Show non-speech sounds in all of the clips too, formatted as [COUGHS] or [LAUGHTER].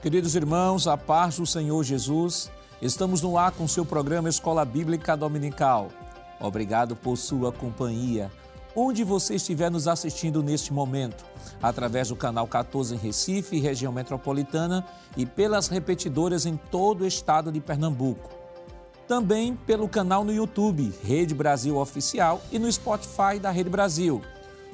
Queridos irmãos, a paz do Senhor Jesus, estamos no ar com seu programa Escola Bíblica Dominical. Obrigado por sua companhia. Onde você estiver nos assistindo neste momento, através do canal 14 em Recife, região metropolitana, e pelas repetidoras em todo o estado de Pernambuco. Também pelo canal no YouTube, Rede Brasil Oficial, e no Spotify da Rede Brasil.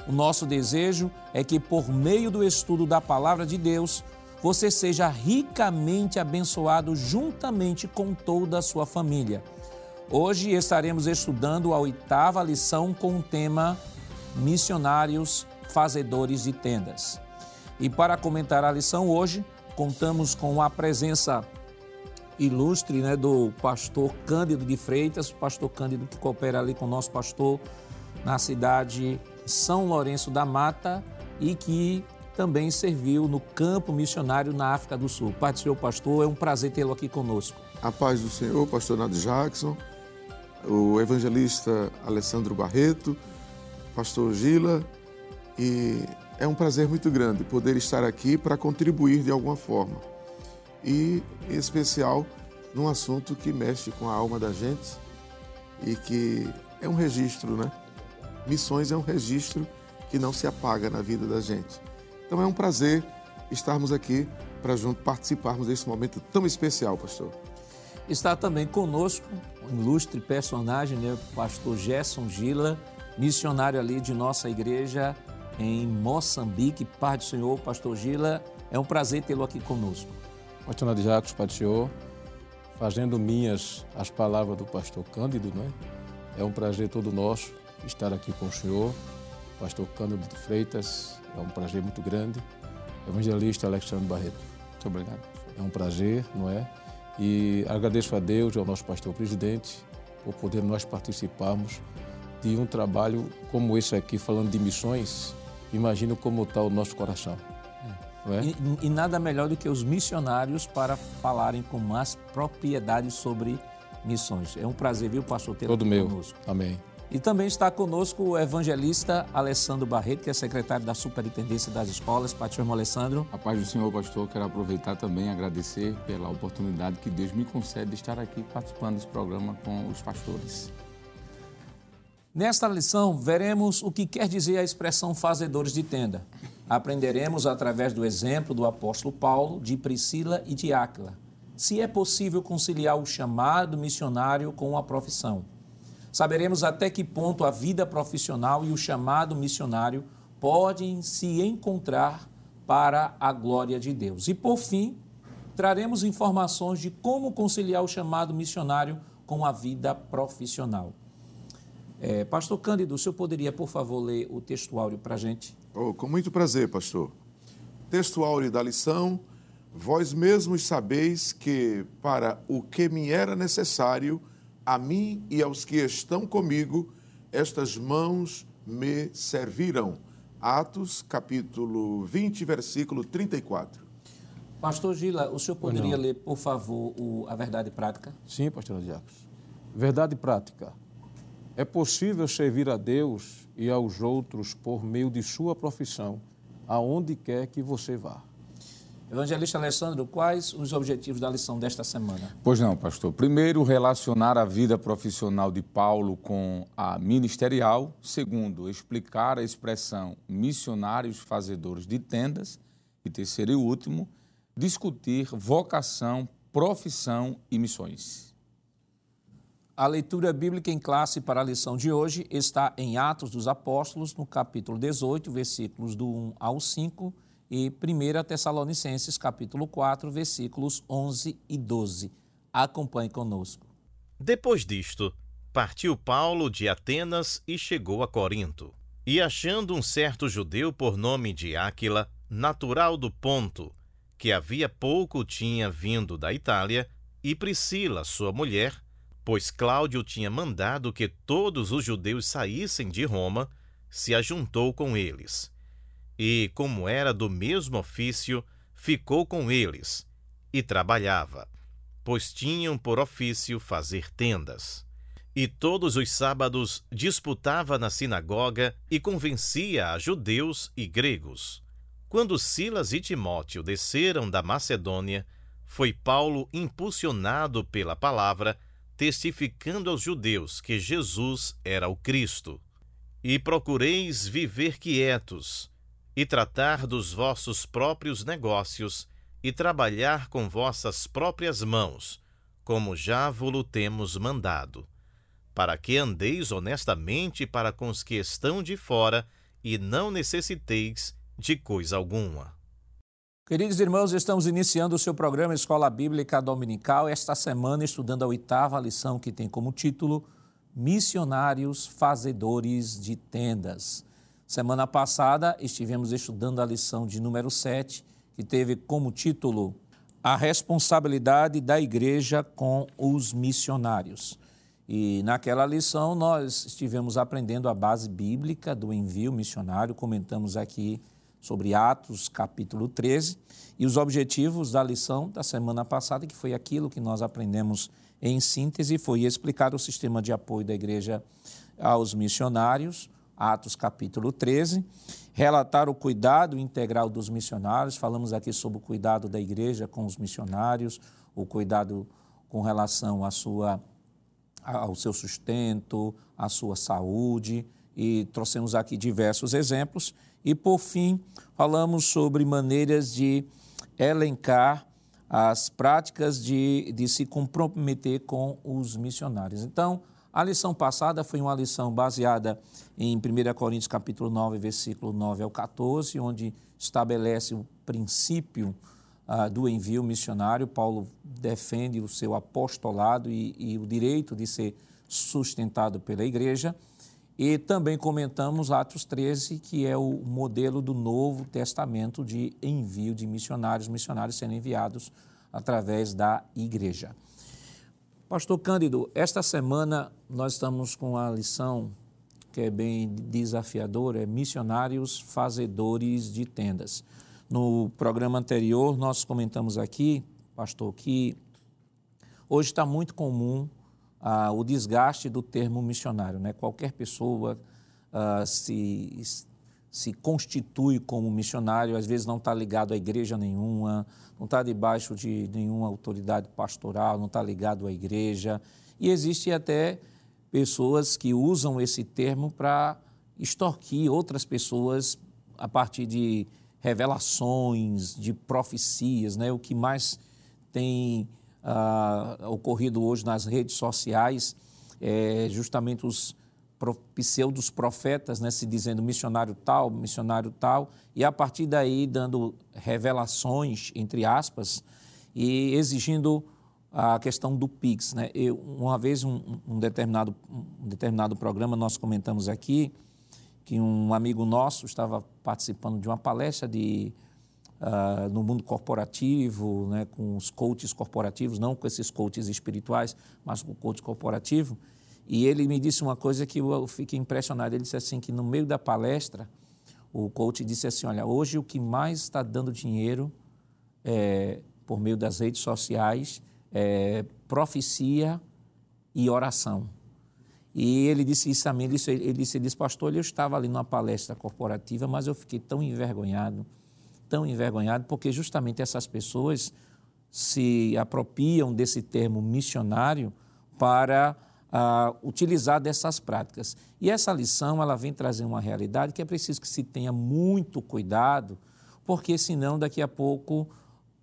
O nosso desejo é que, por meio do estudo da Palavra de Deus, você seja ricamente abençoado juntamente com toda a sua família. Hoje estaremos estudando a oitava lição com o tema Missionários Fazedores de Tendas. E para comentar a lição hoje, contamos com a presença ilustre né, do pastor Cândido de Freitas, pastor Cândido que coopera ali com o nosso pastor na cidade São Lourenço da Mata e que também serviu no campo missionário na África do Sul. Pai do Senhor Pastor, é um prazer tê-lo aqui conosco. A paz do Senhor, pastor Nado Jackson, o evangelista Alessandro Barreto, pastor Gila, e é um prazer muito grande poder estar aqui para contribuir de alguma forma. E, em especial, num assunto que mexe com a alma da gente e que é um registro, né? Missões é um registro que não se apaga na vida da gente. Então é um prazer estarmos aqui para junto participarmos desse momento tão especial, pastor. Está também conosco um ilustre personagem, né, o pastor Gerson Gila, missionário ali de nossa igreja em Moçambique. Pai do Senhor, pastor Gila, é um prazer tê-lo aqui conosco. Pastor Nadir Jacos, Pai do Senhor, fazendo minhas as palavras do pastor Cândido, né? É um prazer todo nosso estar aqui com o senhor, pastor Cândido de Freitas, é um prazer muito grande. Evangelista Alexandre Barreto, muito obrigado. É um prazer, não é? E agradeço a Deus e ao nosso pastor presidente por poder nós participarmos de um trabalho como esse aqui, falando de missões. Imagino como está o nosso coração. É? E, e, nada melhor do que os missionários para falarem com mais propriedade sobre missões. É um prazer, viu, pastor, ter Todo meu. Amém. E também está conosco o evangelista Alessandro Barreto, que é secretário da Superintendência das Escolas. Pastor Alessandro. A paz do Senhor, pastor. Quero aproveitar também e agradecer pela oportunidade que Deus me concede de estar aqui participando desse programa com os pastores. Nesta lição, veremos o que quer dizer a expressão fazedores de tenda. Aprenderemos através do exemplo do apóstolo Paulo, de Priscila e de Áquila, se é possível conciliar o chamado missionário com a profissão saberemos até que ponto a vida profissional e o chamado missionário podem se encontrar para a glória de Deus. E por fim, traremos informações de como conciliar o chamado missionário com a vida profissional. É, pastor Cândido, o senhor poderia, por favor, ler o textuário para a gente? Oh, com muito prazer, pastor. Textuário da lição: Vós mesmos sabeis que, para o que me era necessário, a mim e aos que estão comigo, estas mãos me serviram. Atos, capítulo 20, versículo 34. Pastor Gila, o senhor poderia ler, por favor, o, a verdade prática? Sim, pastor Diacos. Verdade prática. É possível servir a Deus e aos outros por meio de sua profissão, aonde quer que você vá. Evangelista Alessandro, quais os objetivos da lição desta semana? Pois não, pastor. Primeiro, relacionar a vida profissional de Paulo com a ministerial. Segundo, explicar a expressão missionários fazedores de tendas. E terceiro e último, discutir vocação, profissão e missões. A leitura bíblica em classe para a lição de hoje está em Atos dos Apóstolos, no capítulo 18, versículos do 1 ao 5 e 1 Tessalonicenses capítulo 4, versículos 11 e 12. Acompanhe conosco. Depois disto, partiu Paulo de Atenas e chegou a Corinto. E achando um certo judeu por nome de Áquila, natural do Ponto, que havia pouco tinha vindo da Itália, e Priscila, sua mulher, pois Cláudio tinha mandado que todos os judeus saíssem de Roma, se ajuntou com eles e, como era do mesmo ofício, ficou com eles e trabalhava, pois tinham por ofício fazer tendas. E todos os sábados disputava na sinagoga e convencia a judeus e gregos. Quando Silas e Timóteo desceram da Macedônia, foi Paulo impulsionado pela palavra, testificando aos judeus que Jesus era o Cristo. E procureis viver quietos, e tratar dos vossos próprios negócios, e trabalhar com vossas próprias mãos, como já vos temos mandado, para que andeis honestamente para com os que estão de fora, e não necessiteis de coisa alguma. Queridos irmãos, estamos iniciando o seu programa Escola Bíblica Dominical, esta semana estudando a oitava lição que tem como título Missionários Fazedores de Tendas. Semana passada estivemos estudando a lição de número 7, que teve como título A Responsabilidade da Igreja com os Missionários. E naquela lição nós estivemos aprendendo a base bíblica do envio missionário, comentamos aqui sobre Atos, capítulo 13, e os objetivos da lição da semana passada, que foi aquilo que nós aprendemos em síntese, foi explicar o sistema de apoio da igreja aos missionários, Atos capítulo 13, relatar o cuidado integral dos missionários, falamos aqui sobre o cuidado da igreja com os missionários, o cuidado com relação à sua, ao seu sustento, à sua saúde, e trouxemos aqui diversos exemplos. E, por fim, falamos sobre maneiras de elencar as práticas de, de se comprometer com os missionários. Então, a lição passada foi uma lição baseada em 1 Coríntios capítulo 9, versículo 9 ao 14, onde estabelece o princípio ah, do envio missionário. Paulo defende o seu apostolado e, e o direito de ser sustentado pela igreja. E também comentamos Atos 13, que é o modelo do Novo Testamento de envio de missionários, missionários sendo enviados através da igreja. Pastor Cândido, esta semana nós estamos com a lição que é bem desafiadora, é missionários fazedores de tendas. No programa anterior nós comentamos aqui, pastor, que hoje está muito comum ah, o desgaste do termo missionário. Né? Qualquer pessoa ah, se, se constitui como missionário, às vezes não está ligado a igreja nenhuma, não está debaixo de nenhuma autoridade pastoral, não está ligado à igreja. E existe até pessoas que usam esse termo para extorquir outras pessoas a partir de revelações, de profecias, né? O que mais tem uh, ocorrido hoje nas redes sociais, é, justamente os pseudos profetas, né, se dizendo missionário tal, missionário tal, e a partir daí dando revelações, entre aspas, e exigindo a questão do PIX. Né? Eu, uma vez, um, um, determinado, um determinado programa, nós comentamos aqui que um amigo nosso estava participando de uma palestra de uh, no mundo corporativo, né, com os coaches corporativos, não com esses coaches espirituais, mas com o coach corporativo. E ele me disse uma coisa que eu fiquei impressionado. Ele disse assim que no meio da palestra, o coach disse assim, olha, hoje o que mais está dando dinheiro é, por meio das redes sociais é profecia e oração. E ele disse isso a mim, ele disse, ele disse, ele disse pastor, eu estava ali numa palestra corporativa, mas eu fiquei tão envergonhado, tão envergonhado, porque justamente essas pessoas se apropriam desse termo missionário para utilizar dessas práticas. E essa lição ela vem trazer uma realidade que é preciso que se tenha muito cuidado, porque senão daqui a pouco,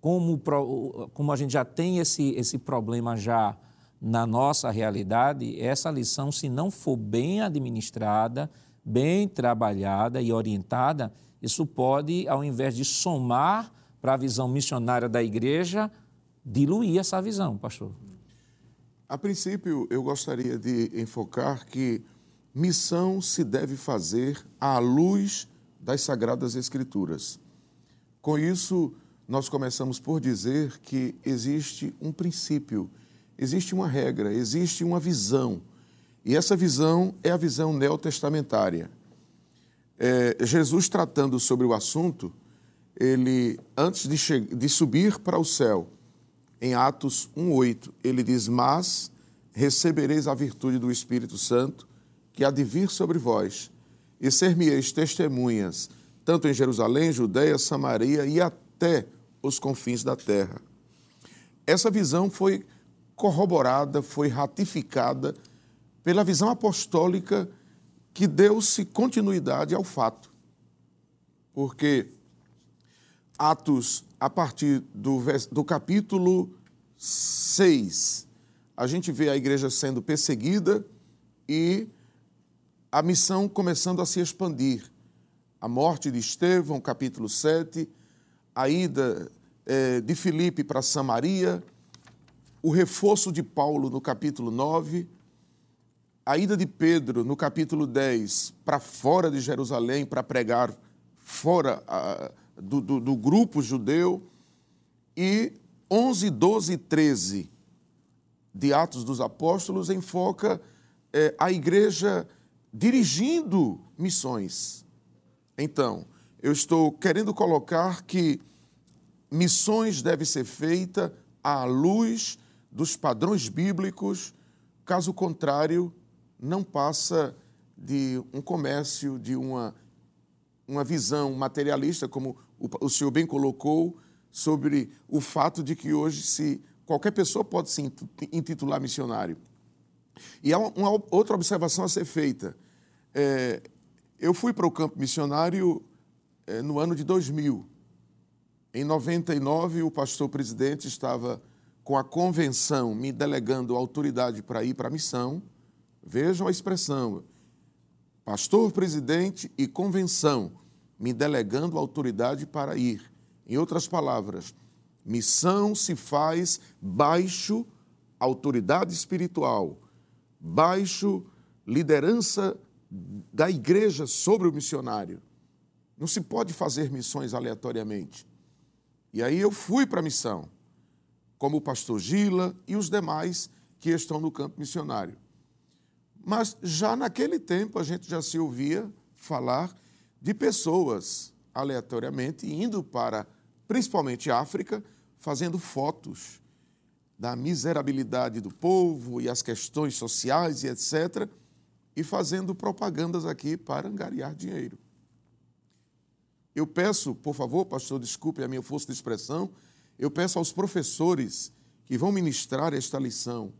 como, como a gente já tem esse, esse problema já na nossa realidade, essa lição, se não for bem administrada, bem trabalhada e orientada, isso pode, ao invés de somar para a visão missionária da igreja, diluir essa visão, pastor. A princípio, eu gostaria de enfocar que missão se deve fazer à luz das Sagradas Escrituras. Com isso, nós começamos por dizer que existe um princípio, existe uma regra, existe uma visão. E essa visão é a visão neotestamentária é, Jesus tratando sobre o assunto, ele, antes de, de subir para o céu, em Atos 1,8, ele diz: Mas recebereis a virtude do Espírito Santo, que há de vir sobre vós, e ser-me-eis testemunhas, tanto em Jerusalém, Judéia, Samaria e até os confins da terra. Essa visão foi corroborada, foi ratificada pela visão apostólica que deu-se continuidade ao fato. Porque Atos, a partir do, do capítulo 6, a gente vê a igreja sendo perseguida e a missão começando a se expandir. A morte de Estevão, capítulo 7, a ida é, de Filipe para Samaria, o reforço de Paulo no capítulo 9, a ida de Pedro no capítulo 10 para fora de Jerusalém para pregar fora a, do, do, do, grupo judeu, e 11, 12 e 13 de Atos dos Apóstolos enfoca é, a igreja dirigindo missões. Então, eu estou querendo colocar que missões devem ser feitas à luz dos padrões bíblicos, caso contrário, não passa de um comércio, de uma, uma visão materialista, como o, senhor bem colocou, sobre o fato de que hoje se qualquer pessoa pode se intitular missionário. E há uma outra observação a ser feita. É, eu fui para o campo missionário é, no ano de 2000. Em 99, o pastor presidente estava com a convenção me delegando autoridade para ir para a missão. Vejam a expressão: pastor presidente e convenção me delegando autoridade para ir. Em outras palavras, missão se faz baixo autoridade espiritual, baixo liderança da igreja sobre o missionário. Não se pode fazer missões aleatoriamente. E aí eu fui para a missão, como o pastor Gila e os demais que estão no campo missionário. Mas já naquele tempo a gente já se ouvia falar de pessoas aleatoriamente indo para, principalmente África, fazendo fotos da miserabilidade do povo e as questões sociais e etc., e fazendo propagandas aqui para angariar dinheiro. Eu peço, por favor, pastor, desculpe a minha força de expressão, eu peço aos professores que vão ministrar esta lição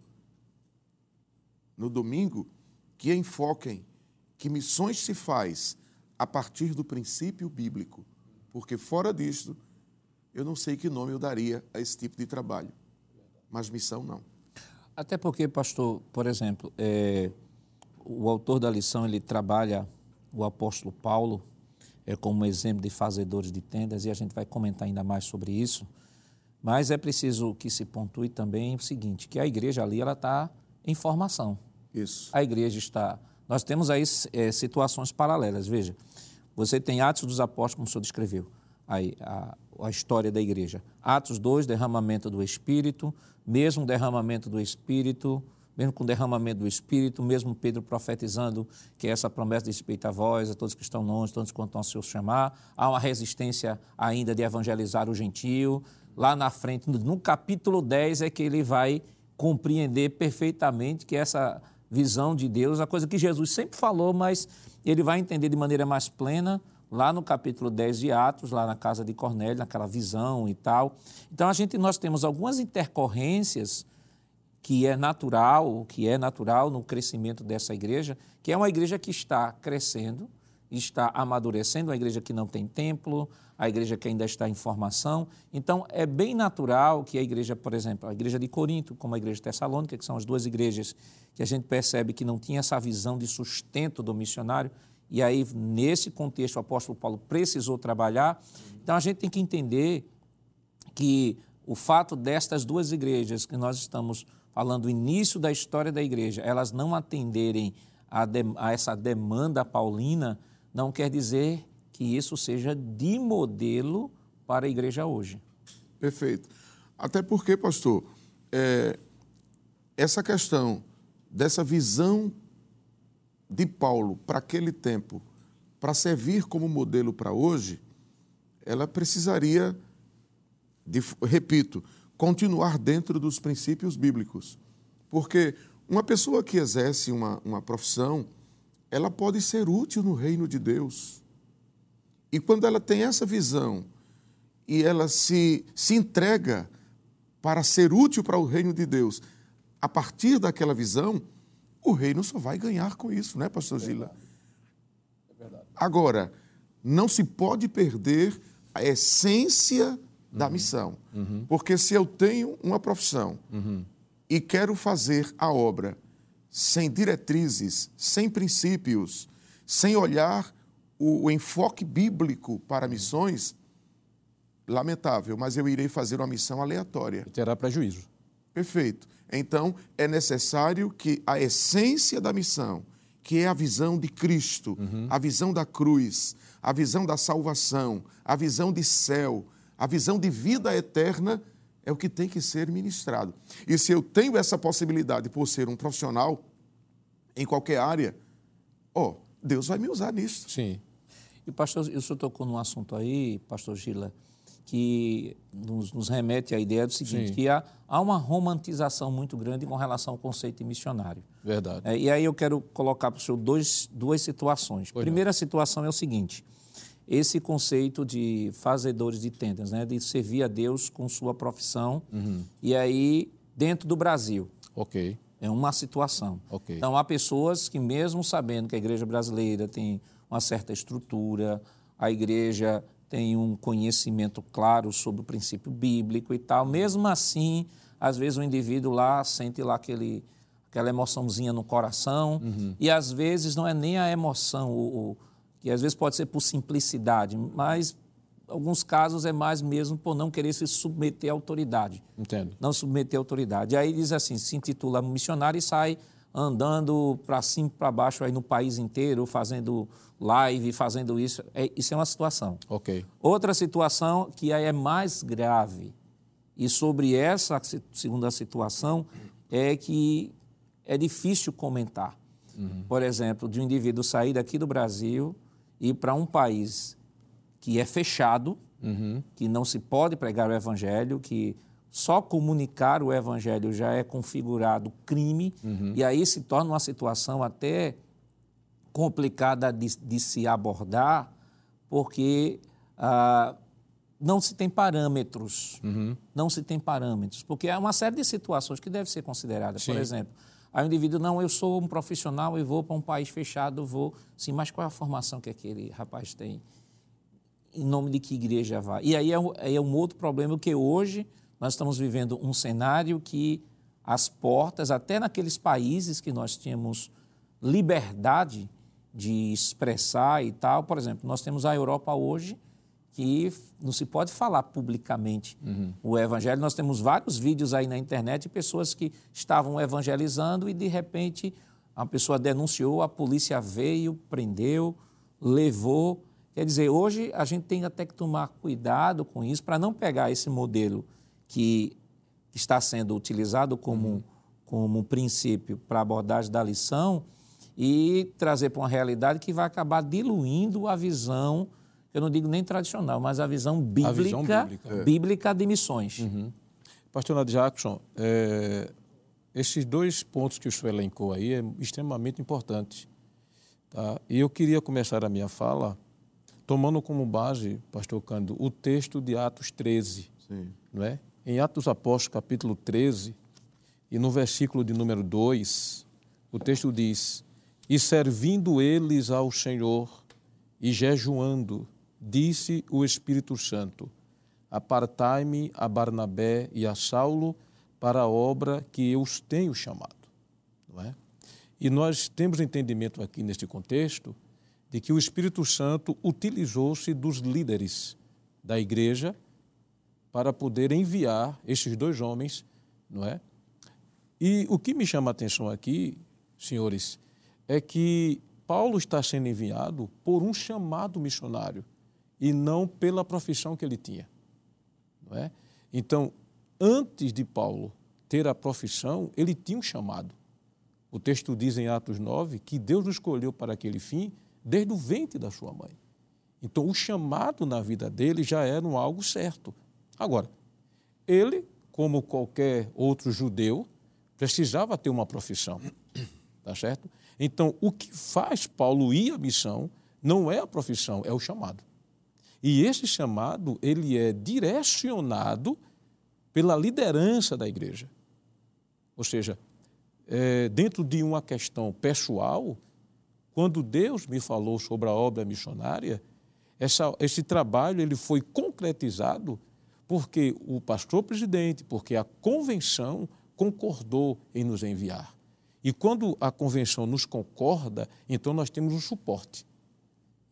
no domingo que enfoquem que missões se faz a partir do princípio bíblico, porque fora disto, eu não sei que nome eu daria a esse tipo de trabalho, mas missão não. Até porque, pastor, por exemplo, é, o autor da lição ele trabalha o apóstolo Paulo é como exemplo de fazedores de tendas, e a gente vai comentar ainda mais sobre isso. Mas é preciso que se pontue também o seguinte, que a igreja ali ela está em formação. Isso. A igreja está... Nós temos aí é, situações paralelas. Veja, você tem Atos dos Apóstolos, como o senhor descreveu, aí, a, a história da igreja. Atos 2, derramamento do Espírito, mesmo derramamento do Espírito, mesmo com derramamento do Espírito, mesmo Pedro profetizando que essa promessa de respeito a vós, a todos que estão longe, todos quanto ao seu chamar, há uma resistência ainda de evangelizar o gentio. Lá na frente, no capítulo 10, é que ele vai compreender perfeitamente que essa visão de Deus, a coisa que Jesus sempre falou, mas ele vai entender de maneira mais plena lá no capítulo 10 de Atos, lá na casa de Cornélio, naquela visão e tal. Então a gente nós temos algumas intercorrências que é natural, que é natural no crescimento dessa igreja, que é uma igreja que está crescendo, está amadurecendo, uma igreja que não tem templo, a igreja que ainda está em formação. Então, é bem natural que a igreja, por exemplo, a igreja de Corinto, como a igreja de Tessalônica, que são as duas igrejas que a gente percebe que não tinha essa visão de sustento do missionário, e aí, nesse contexto, o apóstolo Paulo precisou trabalhar. Então, a gente tem que entender que o fato destas duas igrejas que nós estamos falando o início da história da igreja, elas não atenderem a, de, a essa demanda paulina, não quer dizer que isso seja de modelo para a igreja hoje. Perfeito. Até porque, pastor, é, essa questão dessa visão de Paulo para aquele tempo, para servir como modelo para hoje, ela precisaria, de, repito, continuar dentro dos princípios bíblicos. Porque uma pessoa que exerce uma, uma profissão, ela pode ser útil no reino de Deus. E quando ela tem essa visão e ela se, se entrega para ser útil para o reino de Deus, a partir daquela visão, o reino só vai ganhar com isso, né, pastor é Gila? É verdade. Agora, não se pode perder a essência uhum. da missão. Uhum. Porque se eu tenho uma profissão uhum. e quero fazer a obra sem diretrizes, sem princípios, sem olhar o, o enfoque bíblico para missões, lamentável, mas eu irei fazer uma missão aleatória. E terá prejuízo. Perfeito. Então, é necessário que a essência da missão, que é a visão de Cristo, uhum. a visão da cruz, a visão da salvação, a visão de céu, a visão de vida eterna, é o que tem que ser ministrado. E se eu tenho essa possibilidade por ser um profissional em qualquer área, ó, oh, Deus vai me usar nisso. Sim. E pastor, o senhor tocou num assunto aí, pastor Gila, que nos, nos, remete à ideia do seguinte, Sim. que há, há, uma romantização muito grande com relação ao conceito de missionário. Verdade. É, e aí eu quero colocar para o senhor dois, duas situações. Pois Primeira não. situação é o seguinte, esse conceito de fazedores de tendas, né, de servir a Deus com sua profissão, uhum. e aí dentro do Brasil. Ok. É uma situação. Okay. Então, há pessoas que, mesmo sabendo que a igreja brasileira tem uma certa estrutura, a igreja tem um conhecimento claro sobre o princípio bíblico e tal. Mesmo assim, às vezes o indivíduo lá sente lá aquele, aquela emoçãozinha no coração uhum. e às vezes não é nem a emoção, o, o, que às vezes pode ser por simplicidade, mas alguns casos é mais mesmo por não querer se submeter à autoridade. Entendo. Não submeter à autoridade. Aí diz assim, se intitula missionário e sai andando para cima para baixo aí no país inteiro, fazendo live, fazendo isso. É, isso é uma situação. Ok. Outra situação que aí é mais grave, e sobre essa segunda situação, é que é difícil comentar. Uhum. Por exemplo, de um indivíduo sair daqui do Brasil e ir para um país que é fechado, uhum. que não se pode pregar o evangelho, que só comunicar o evangelho já é configurado crime, uhum. e aí se torna uma situação até complicada de, de se abordar, porque ah, não se tem parâmetros. Uhum. Não se tem parâmetros. Porque há uma série de situações que devem ser consideradas. Sim. Por exemplo, aí o indivíduo, não, eu sou um profissional e vou para um país fechado, vou. Sim, mas qual é a formação que aquele rapaz tem? Em nome de que igreja vai? E aí é, é um outro problema que hoje nós estamos vivendo um cenário que as portas, até naqueles países que nós tínhamos liberdade de expressar e tal, por exemplo, nós temos a Europa hoje que não se pode falar publicamente uhum. o evangelho. Nós temos vários vídeos aí na internet de pessoas que estavam evangelizando e de repente a pessoa denunciou, a polícia veio, prendeu, levou. Quer dizer, hoje a gente tem até que tomar cuidado com isso para não pegar esse modelo que está sendo utilizado como, uhum. como princípio para a abordagem da lição e trazer para uma realidade que vai acabar diluindo a visão, eu não digo nem tradicional, mas a visão bíblica, a visão bíblica. É. bíblica de missões. Uhum. Pastor Nath Jackson, é, esses dois pontos que o senhor elencou aí é extremamente importante. Tá? E eu queria começar a minha fala tomando como base, pastor Cândido, o texto de Atos 13, Sim. não é? Em Atos Apóstolos, capítulo 13, e no versículo de número 2, o texto diz: E servindo eles ao Senhor e jejuando, disse o Espírito Santo: Apartai-me a Barnabé e a Saulo para a obra que eu os tenho chamado. Não é? E nós temos entendimento aqui neste contexto de que o Espírito Santo utilizou-se dos líderes da igreja para poder enviar esses dois homens, não é? E o que me chama a atenção aqui, senhores, é que Paulo está sendo enviado por um chamado missionário e não pela profissão que ele tinha, não é? Então, antes de Paulo ter a profissão, ele tinha um chamado. O texto diz em Atos 9 que Deus o escolheu para aquele fim desde o ventre da sua mãe. Então, o chamado na vida dele já era um algo certo. Agora, ele, como qualquer outro judeu, precisava ter uma profissão. Tá certo? Então, o que faz Paulo ir à missão não é a profissão, é o chamado. E esse chamado, ele é direcionado pela liderança da igreja. Ou seja, é, dentro de uma questão pessoal, quando Deus me falou sobre a obra missionária, essa, esse trabalho ele foi concretizado porque o pastor presidente, porque a convenção concordou em nos enviar. E quando a convenção nos concorda, então nós temos um suporte.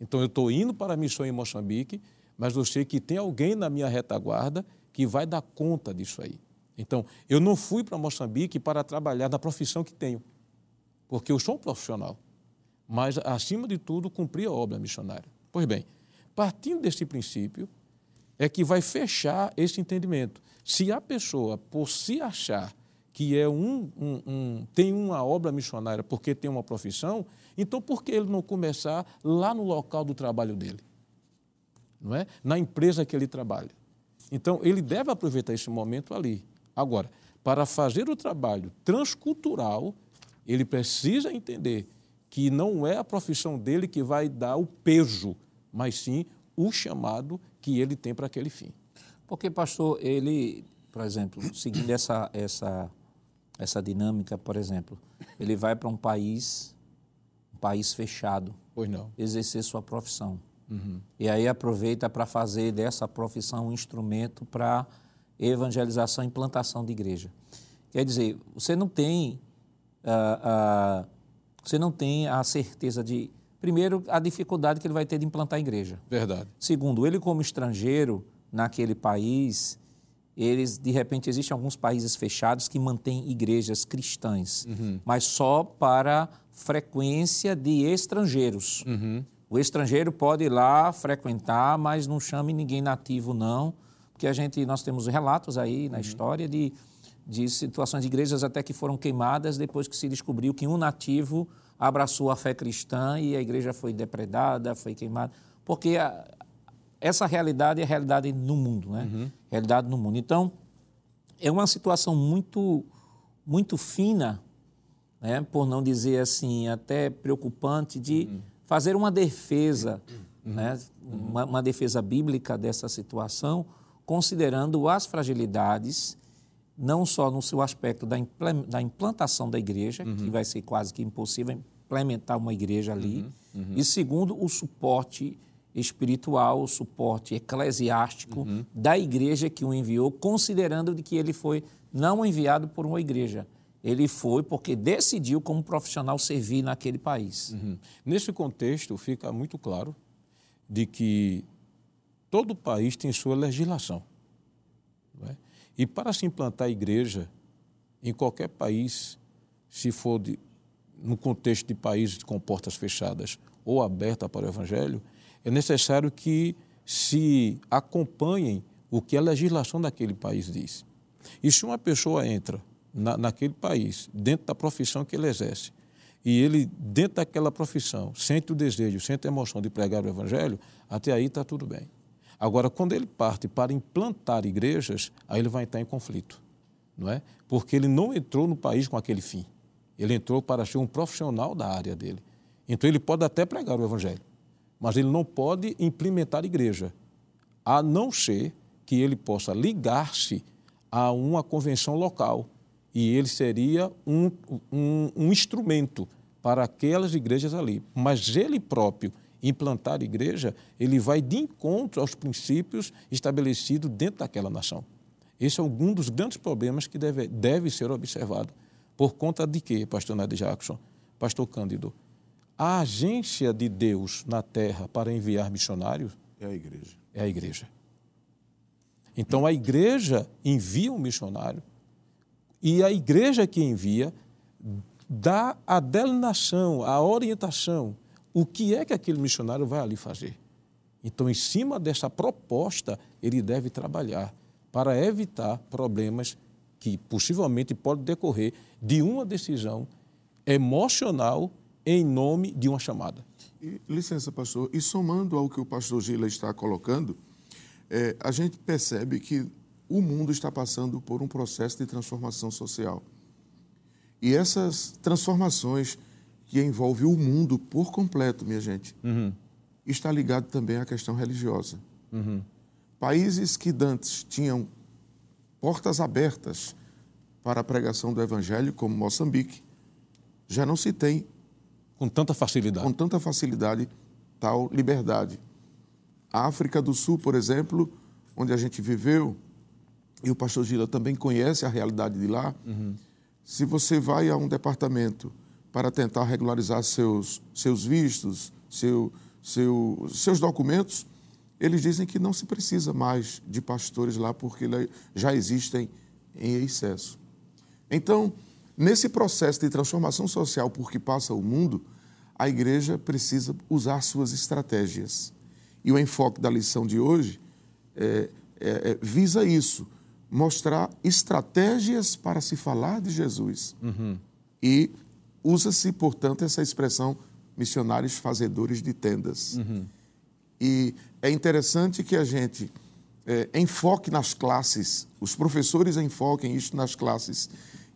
Então eu estou indo para a missão em Moçambique, mas eu sei que tem alguém na minha retaguarda que vai dar conta disso aí. Então, eu não fui para Moçambique para trabalhar na profissão que tenho, porque eu sou um profissional, mas, acima de tudo, cumprir a obra missionária. Pois bem, partindo desse princípio, é que vai fechar esse entendimento. Se a pessoa, por se achar que é um, um, um, tem uma obra missionária porque tem uma profissão, então por que ele não começar lá no local do trabalho dele? Não é? Na empresa que ele trabalha. Então, ele deve aproveitar esse momento ali. Agora, para fazer o trabalho transcultural, ele precisa entender que não é a profissão dele que vai dar o peso, mas sim o chamado que ele tem para aquele fim. Porque, pastor, ele, por exemplo, seguindo essa, essa, essa dinâmica, por exemplo, ele vai para um país, um país fechado, pois não. exercer sua profissão. Uhum. E aí aproveita para fazer dessa profissão um instrumento para evangelização e implantação de igreja. Quer dizer, você não tem, uh, uh, você não tem a certeza de, primeiro, a dificuldade que ele vai ter de implantar a igreja. Verdade. Segundo, ele como estrangeiro naquele país, eles de repente existem alguns países fechados que mantêm igrejas cristãs, uhum. mas só para frequência de estrangeiros. Uhum. O estrangeiro pode ir lá frequentar, mas não chame ninguém nativo, não, porque a gente, nós temos relatos aí na uhum. história de, de situações de igrejas até que foram queimadas depois que se descobriu que um nativo abraçou a fé cristã e a igreja foi depredada, foi queimada, porque a, essa realidade é realidade no mundo, né? Uhum. Realidade no mundo. Então, é uma situação muito, muito fina, né? por não dizer assim, até preocupante de... Uhum fazer uma defesa, uhum. né, uma, uma, defesa bíblica dessa situação, considerando as fragilidades, não só no seu aspecto da, da implantação da igreja, uhum. que vai ser quase que impossível implementar uma igreja ali, uhum. uhum. e segundo, o suporte espiritual, o suporte eclesiástico uhum. da igreja que o enviou, considerando de que ele foi não enviado por uma igreja, ele foi porque decidiu como profissional servir naquele país. Uhum. Nesse contexto, fica muito claro de que todo país tem sua legislação. É? E para se implantar a igreja em qualquer país, se for de, no contexto de países com portas fechadas ou aberta para o evangelho, é necessário que se acompanhem o que a legislação daquele país diz. E se uma pessoa entra na, naquele país, dentro da profissão que ele exerce, e ele, dentro daquela profissão, sente o desejo, sente a emoção de pregar o Evangelho, até aí está tudo bem. Agora, quando ele parte para implantar igrejas, aí ele vai entrar em conflito, não é? Porque ele não entrou no país com aquele fim. Ele entrou para ser um profissional da área dele. Então, ele pode até pregar o Evangelho, mas ele não pode implementar igreja, a não ser que ele possa ligar-se a uma convenção local e ele seria um, um, um instrumento para aquelas igrejas ali. Mas ele próprio implantar igreja, ele vai de encontro aos princípios estabelecidos dentro daquela nação. Esse é um dos grandes problemas que deve, deve ser observado. Por conta de quê, pastor Nadir Jackson, pastor Cândido? A agência de Deus na terra para enviar missionários é a igreja. É a igreja. Então a igreja envia um missionário, e a igreja que envia dá a delineação, a orientação, o que é que aquele missionário vai ali fazer. Então, em cima dessa proposta, ele deve trabalhar para evitar problemas que possivelmente podem decorrer de uma decisão emocional em nome de uma chamada. E, licença, pastor, e somando ao que o pastor Gila está colocando, é, a gente percebe que o mundo está passando por um processo de transformação social. E essas transformações que envolvem o mundo por completo, minha gente, uhum. está ligado também à questão religiosa. Uhum. Países que dantes tinham portas abertas para a pregação do Evangelho, como Moçambique, já não se tem com tanta facilidade. Com tanta facilidade tal liberdade. A África do Sul, por exemplo, onde a gente viveu, e o pastor Gila também conhece a realidade de lá. Uhum. Se você vai a um departamento para tentar regularizar seus, seus vistos, seu, seu, seus documentos, eles dizem que não se precisa mais de pastores lá porque já existem em excesso. Então, nesse processo de transformação social por que passa o mundo, a igreja precisa usar suas estratégias. E o enfoque da lição de hoje é, é, é, visa isso, mostrar estratégias para se falar de Jesus. Uhum. E usa-se, portanto, essa expressão missionários fazedores de tendas. Uhum. E é interessante que a gente é, enfoque nas classes, os professores enfoquem isso nas classes,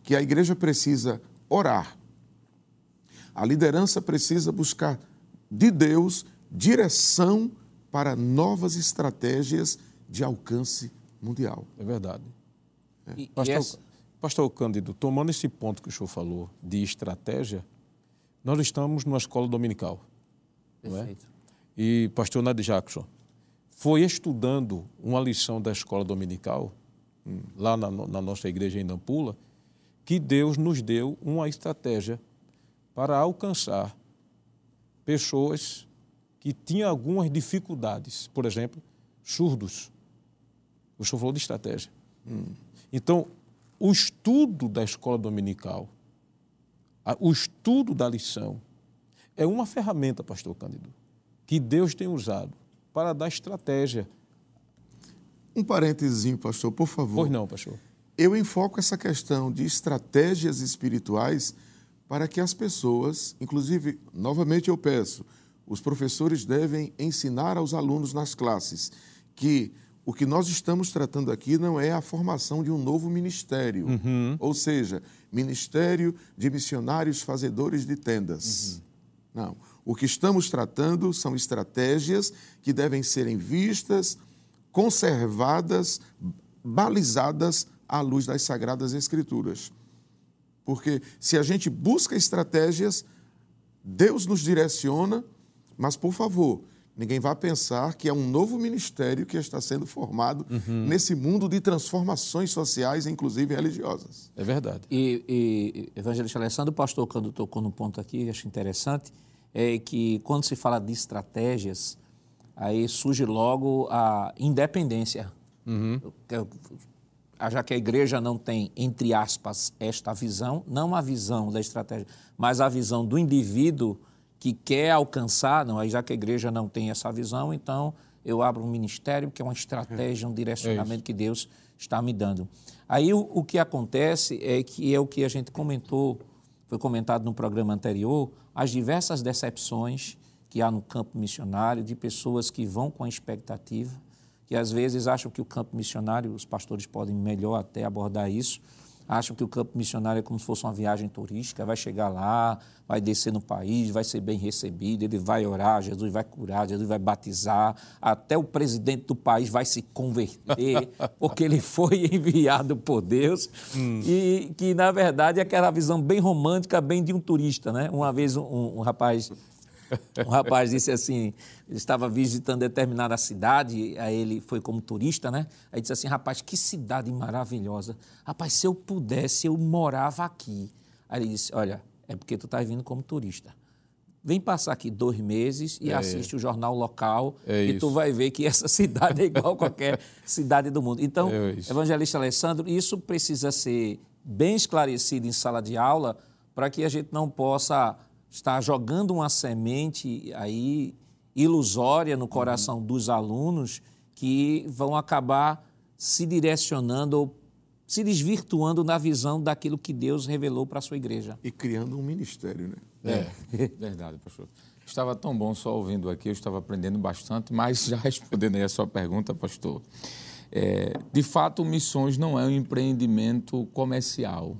que a igreja precisa orar. A liderança precisa buscar de Deus direção para novas estratégias de alcance mundial. É verdade. É. Pastor, essa... Pastor Cândido, tomando esse ponto que o senhor falou de estratégia, nós estamos numa escola dominical. Perfeito. É? E pastor Nadir Jackson foi estudando uma lição da escola dominical, hum, lá na, na nossa igreja em Nampula, que Deus nos deu uma estratégia para alcançar pessoas que tinham algumas dificuldades, por exemplo, surdos. O senhor falou de estratégia. Hum. Então, o estudo da escola dominical, o estudo da lição, é uma ferramenta, pastor Cândido, que Deus tem usado para dar estratégia. Um parênteses, pastor, por favor. Pois não, pastor. Eu enfoco essa questão de estratégias espirituais para que as pessoas, inclusive, novamente eu peço, os professores devem ensinar aos alunos nas classes que o que nós estamos tratando aqui não é a formação de um novo ministério, uhum. ou seja, ministério de missionários fazedores de tendas. Uhum. Não. O que estamos tratando são estratégias que devem serem vistas, conservadas, balizadas à luz das Sagradas Escrituras. Porque se a gente busca estratégias, Deus nos direciona, mas, por favor, Ninguém vai pensar que é um novo ministério que está sendo formado uhum. nesse mundo de transformações sociais, inclusive religiosas. É verdade. E, e evangelista Alessandro, o pastor, quando tocou no ponto aqui, acho interessante, é que quando se fala de estratégias, aí surge logo a independência. Uhum. Já que a igreja não tem, entre aspas, esta visão, não a visão da estratégia, mas a visão do indivíduo que quer alcançar, não, aí já que a igreja não tem essa visão, então eu abro um ministério que é uma estratégia, um direcionamento é que Deus está me dando. Aí o, o, que acontece é que é o que a gente comentou, foi comentado no programa anterior, as diversas decepções que há no campo missionário de pessoas que vão com a expectativa, que às vezes acham que o campo missionário, os pastores podem melhor até abordar isso, acham que o campo missionário é como se fosse uma viagem turística, vai chegar lá, vai descer no país, vai ser bem recebido, ele vai orar, Jesus vai curar, Jesus vai batizar, até o presidente do país vai se converter, [LAUGHS] porque ele foi enviado por Deus, hum. e que, na verdade, é aquela visão bem romântica, bem de um turista, né? Uma vez um, um rapaz um rapaz disse assim, ele estava visitando determinada cidade, aí ele foi como turista, né? Aí disse assim, rapaz, que cidade maravilhosa. Rapaz, se eu pudesse, eu morava aqui. Aí ele disse, olha, é porque tu estás vindo como turista. Vem passar aqui dois meses e é. assiste o jornal local é e tu vai ver que essa cidade é igual a qualquer [LAUGHS] cidade do mundo. Então, é evangelista Alessandro, isso precisa ser bem esclarecido em sala de aula para que a gente não possa está jogando uma semente aí ilusória no coração uhum. dos alunos que vão acabar se direcionando ou se desvirtuando na visão daquilo que Deus revelou para a sua igreja. E criando um ministério, né? É, verdade, pastor. Estava tão bom só ouvindo aqui, eu estava aprendendo bastante, mas já respondendo aí a sua pergunta, pastor. É, de fato, missões não é um empreendimento comercial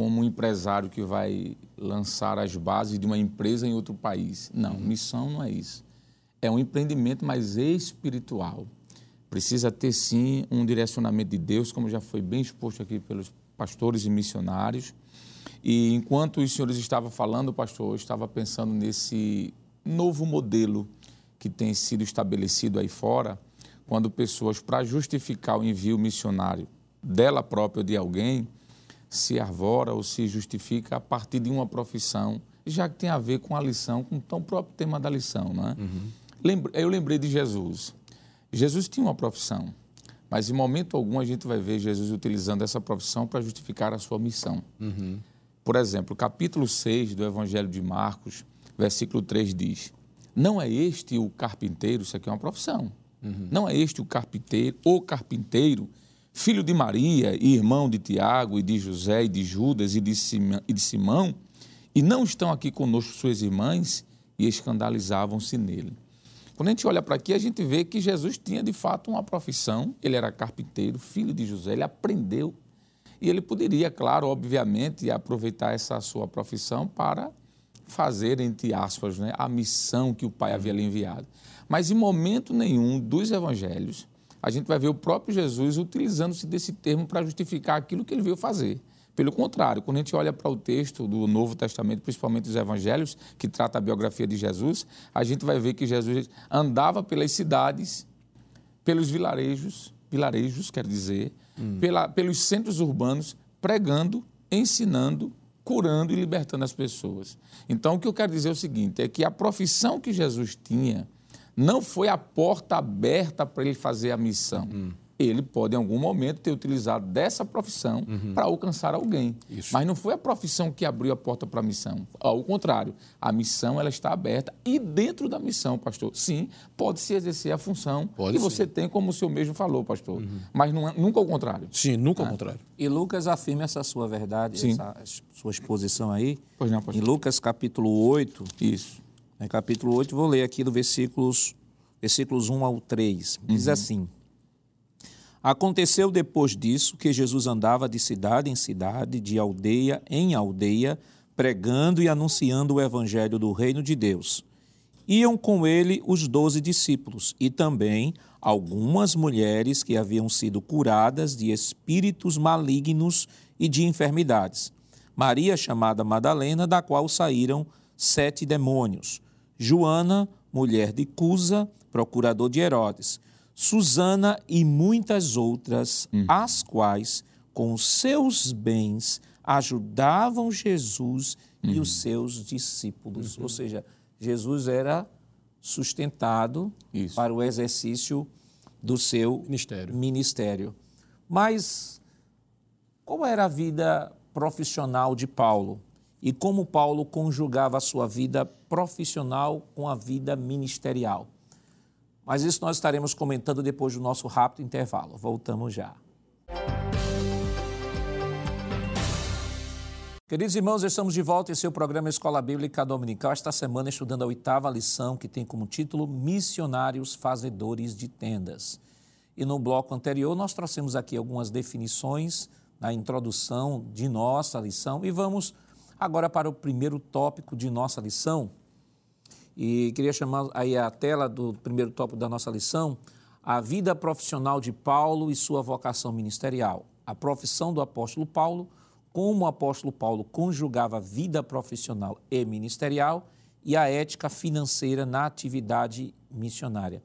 como um empresário que vai lançar as bases de uma empresa em outro país. Não, missão não é isso. é um empreendimento mais espiritual. Precisa ter, sim, um direcionamento de Deus, como já foi bem exposto aqui pelos pastores e missionários. E enquanto os senhores estavam falando, pastor, eu estava pensando nesse novo modelo que tem sido estabelecido aí fora, quando pessoas, para justificar o envio missionário dela própria ou de alguém, se arvora ou se justifica a partir de uma profissão, já que tem a ver com a lição, com o tão próprio tema da lição. Não é? Uhum. Eu lembrei de Jesus. Jesus tinha uma profissão, mas em momento algum a gente vai ver Jesus utilizando essa profissão para justificar a sua missão. Uhum. Por exemplo, capítulo 6 do Evangelho de Marcos, versículo 3 diz: Não é este o carpinteiro, isso aqui é uma profissão. Uhum. Não é este o carpinteiro, o carpinteiro, filho de Maria e irmão de Tiago e de José e de Judas e de, Simão, e não estão aqui conosco suas irmãs? E escandalizavam-se nele. Quando a gente olha para aqui, a gente vê que Jesus tinha de fato uma profissão, ele era carpinteiro, filho de José, ele aprendeu. E ele poderia, claro, obviamente, aproveitar essa sua profissão para fazer, entre aspas, né, a missão que o Pai havia lhe enviado. Mas em momento nenhum dos evangelhos, a gente vai ver o próprio Jesus utilizando-se desse termo para justificar aquilo que ele veio fazer. Pelo contrário, quando a gente olha para o texto do Novo Testamento, principalmente os Evangelhos, que trata a biografia de Jesus, a gente vai ver que Jesus andava pelas cidades, pelos vilarejos, vilarejos quer dizer, hum. pela, pelos centros urbanos, pregando, ensinando, curando e libertando as pessoas. Então, o que eu quero dizer é o seguinte: é que a profissão que Jesus tinha não foi a porta aberta para ele fazer a missão. Hum. Ele pode, em algum momento, ter utilizado dessa profissão uhum. para alcançar alguém. Isso. Mas não foi a profissão que abriu a porta para a missão. Ao contrário, a missão ela está aberta e dentro da missão, pastor, sim, pode-se exercer a função pode que sim. você tem, como o senhor mesmo falou, pastor. Uhum. Mas não, é, nunca ao contrário. Sim, nunca ao ah. contrário. E Lucas afirma essa sua verdade, sim. essa sua exposição aí. Pois não, pastor. Em Lucas capítulo 8. Isso no capítulo 8, vou ler aqui do versículos, versículos 1 ao 3. Diz uhum. assim: Aconteceu depois disso que Jesus andava de cidade em cidade, de aldeia em aldeia, pregando e anunciando o evangelho do reino de Deus. Iam com ele os doze discípulos e também algumas mulheres que haviam sido curadas de espíritos malignos e de enfermidades. Maria, chamada Madalena, da qual saíram sete demônios. Joana, mulher de Cusa, procurador de Herodes, Susana e muitas outras, hum. as quais, com seus bens, ajudavam Jesus e os uhum. seus discípulos. Uhum. Ou seja, Jesus era sustentado Isso. para o exercício do seu ministério. ministério. Mas qual era a vida profissional de Paulo? e como Paulo conjugava a sua vida profissional com a vida ministerial. Mas isso nós estaremos comentando depois do nosso rápido intervalo. Voltamos já. Queridos irmãos, estamos de volta em seu programa Escola Bíblica Dominical, esta semana estudando a oitava lição que tem como título Missionários Fazedores de Tendas. E no bloco anterior nós trouxemos aqui algumas definições na introdução de nossa lição e vamos Agora para o primeiro tópico de nossa lição, e queria chamar aí a tela do primeiro tópico da nossa lição, a vida profissional de Paulo e sua vocação ministerial. A profissão do apóstolo Paulo, como o apóstolo Paulo conjugava vida profissional e ministerial e a ética financeira na atividade missionária.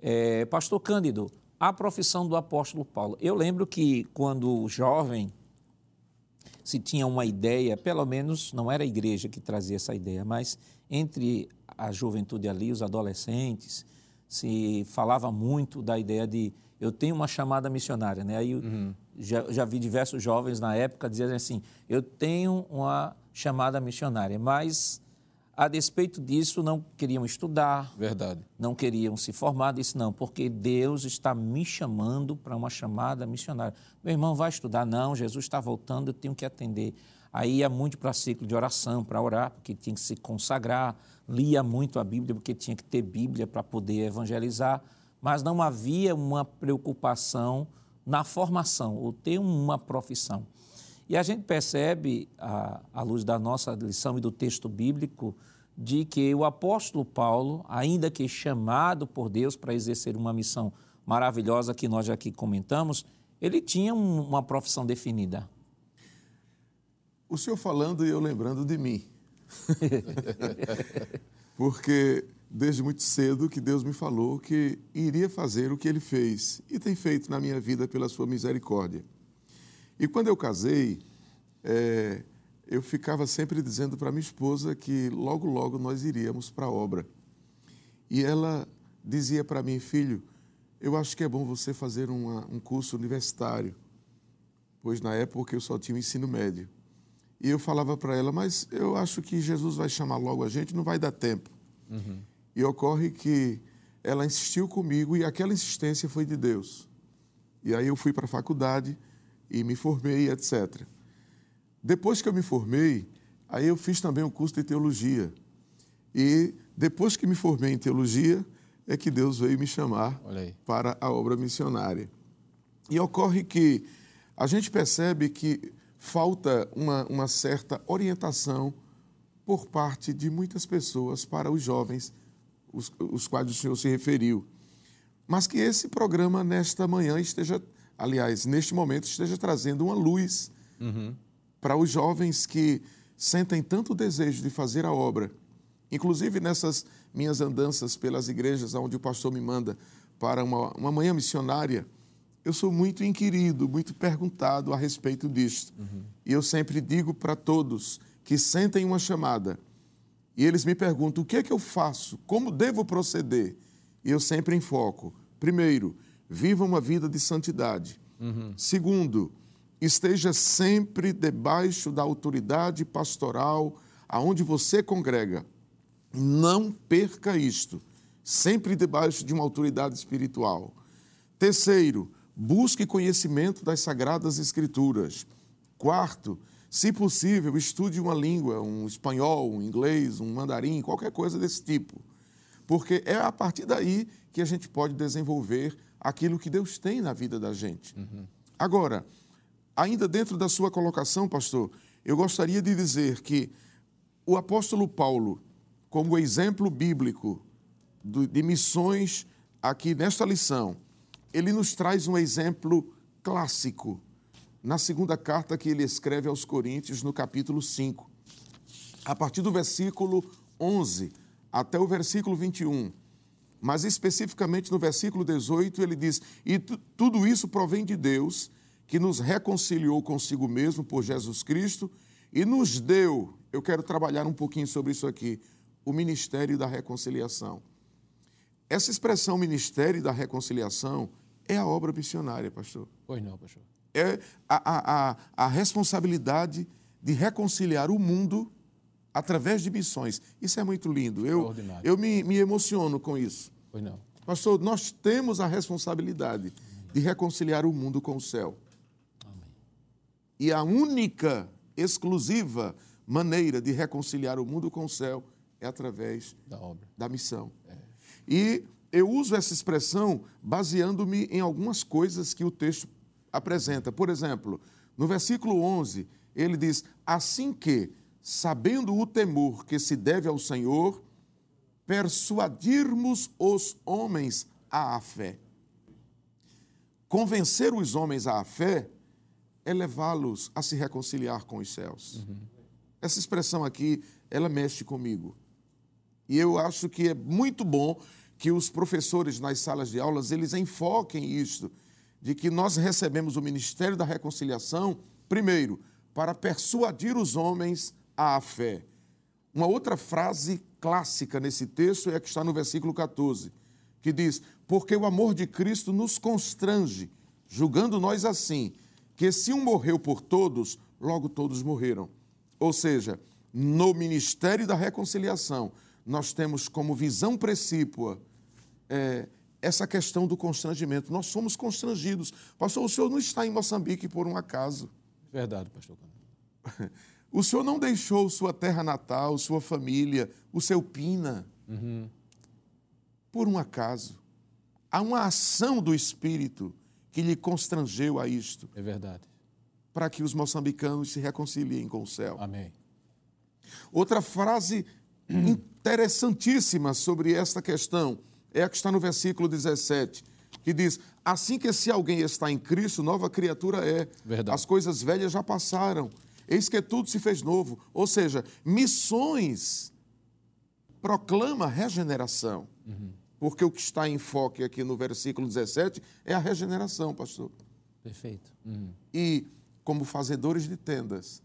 É, Pastor Cândido, a profissão do apóstolo Paulo. Eu lembro que quando jovem, se tinha uma ideia, pelo menos não era a igreja que trazia essa ideia, mas entre a juventude ali, os adolescentes, se falava muito da ideia de eu tenho uma chamada missionária, né? Aí uhum. já, já vi diversos jovens na época dizendo assim, eu tenho uma chamada missionária, mas a despeito disso, não queriam estudar. Verdade. Não queriam se formar. Disse, não, porque Deus está me chamando para uma chamada missionária. Meu irmão, vai estudar? Não, Jesus está voltando, eu tenho que atender. Aí ia muito para ciclo de oração, para orar, porque tinha que se consagrar. Lia muito a Bíblia, porque tinha que ter Bíblia para poder evangelizar. Mas não havia uma preocupação na formação, ou ter uma profissão. E a gente percebe, à, luz da nossa lição e do texto bíblico de que o apóstolo Paulo, ainda que chamado por Deus para exercer uma missão maravilhosa que nós aqui comentamos, ele tinha uma profissão definida. O senhor falando e eu lembrando de mim. [LAUGHS] Porque desde muito cedo que Deus me falou que iria fazer o que ele fez e tem feito na minha vida pela sua misericórdia. E quando eu casei, é, eu ficava sempre dizendo para minha esposa que logo, logo nós iríamos para a obra. E ela dizia para mim, filho, eu acho que é bom você fazer uma, um curso universitário, pois na época eu só tinha o ensino médio. E eu falava para ela, mas eu acho que Jesus vai chamar logo a gente, não vai dar tempo. Uhum. E ocorre que ela insistiu comigo e aquela insistência foi de Deus. E aí eu fui para a faculdade e me formei, etc. Depois que eu me formei, aí eu fiz também um curso de teologia. E depois que me formei em teologia, é que Deus veio me chamar para a obra missionária. E ocorre que a gente percebe que falta uma, uma certa orientação por parte de muitas pessoas para os jovens, os, os quais o senhor se referiu. Mas que esse programa, nesta manhã, esteja, aliás, neste momento, esteja trazendo uma luz uhum. para os jovens que sentem tanto desejo de fazer a obra. Inclusive nessas minhas andanças pelas igrejas onde o pastor me manda para uma, uma manhã missionária, eu sou muito inquirido, muito perguntado a respeito disto. Uhum. E eu sempre digo para todos que sentem uma chamada e eles me perguntam o que é que eu faço, como devo proceder. E eu sempre enfoco. Primeiro, viva uma vida de santidade. Uhum. Segundo, esteja sempre debaixo da autoridade pastoral aonde você congrega. Não perca isto. Sempre debaixo de uma autoridade espiritual. Terceiro, Busque conhecimento das Sagradas Escrituras. Quarto, se possível, estude uma língua, um espanhol, um inglês, um mandarim, qualquer coisa desse tipo. Porque é a partir daí que a gente pode desenvolver aquilo que Deus tem na vida da gente. Uhum. Agora, ainda dentro da sua colocação, pastor, eu gostaria de dizer que o apóstolo Paulo, como exemplo bíblico de missões aqui nesta lição, ele nos traz um exemplo clássico na segunda carta que ele escreve aos Coríntios, no capítulo 5. A partir do versículo 11 até o versículo 21. Mas especificamente no versículo 18, ele diz: E tudo isso provém de Deus, que nos reconciliou consigo mesmo por Jesus Cristo e nos deu, eu quero trabalhar um pouquinho sobre isso aqui, o ministério da reconciliação. Essa expressão ministério da reconciliação é a obra missionária, pastor. Pois não, pastor. É a, a, a responsabilidade de reconciliar o mundo através de missões. Isso é muito lindo. Eu, eu me, me emociono com isso. Pois não. Pastor, nós temos a responsabilidade de reconciliar o mundo com o céu. Amém. E a única, exclusiva maneira de reconciliar o mundo com o céu é através da obra, da missão. E eu uso essa expressão baseando-me em algumas coisas que o texto apresenta. Por exemplo, no versículo 11, ele diz: Assim que, sabendo o temor que se deve ao Senhor, persuadirmos os homens à fé. Convencer os homens à fé é levá-los a se reconciliar com os céus. Uhum. Essa expressão aqui, ela mexe comigo. E eu acho que é muito bom que os professores nas salas de aulas eles enfoquem isso, de que nós recebemos o ministério da reconciliação, primeiro, para persuadir os homens à fé. Uma outra frase clássica nesse texto é a que está no versículo 14, que diz: Porque o amor de Cristo nos constrange, julgando nós assim, que se um morreu por todos, logo todos morreram. Ou seja, no ministério da reconciliação, nós temos como visão precípua é, essa questão do constrangimento. Nós somos constrangidos. Pastor, o senhor não está em Moçambique por um acaso. Verdade, pastor. [LAUGHS] O senhor não deixou sua terra natal, sua família, o seu Pina, uhum. por um acaso. Há uma ação do Espírito que lhe constrangeu a isto. É verdade. Para que os moçambicanos se reconciliem com o céu. Amém. Outra frase interessantíssima sobre esta questão é a que está no versículo 17, que diz: Assim que se alguém está em Cristo, nova criatura é. Verdade. As coisas velhas já passaram. Eis que tudo se fez novo. Ou seja, missões proclama regeneração. Porque o que está em foco aqui no versículo 17 é a regeneração, pastor. Perfeito. E, como fazedores de tendas,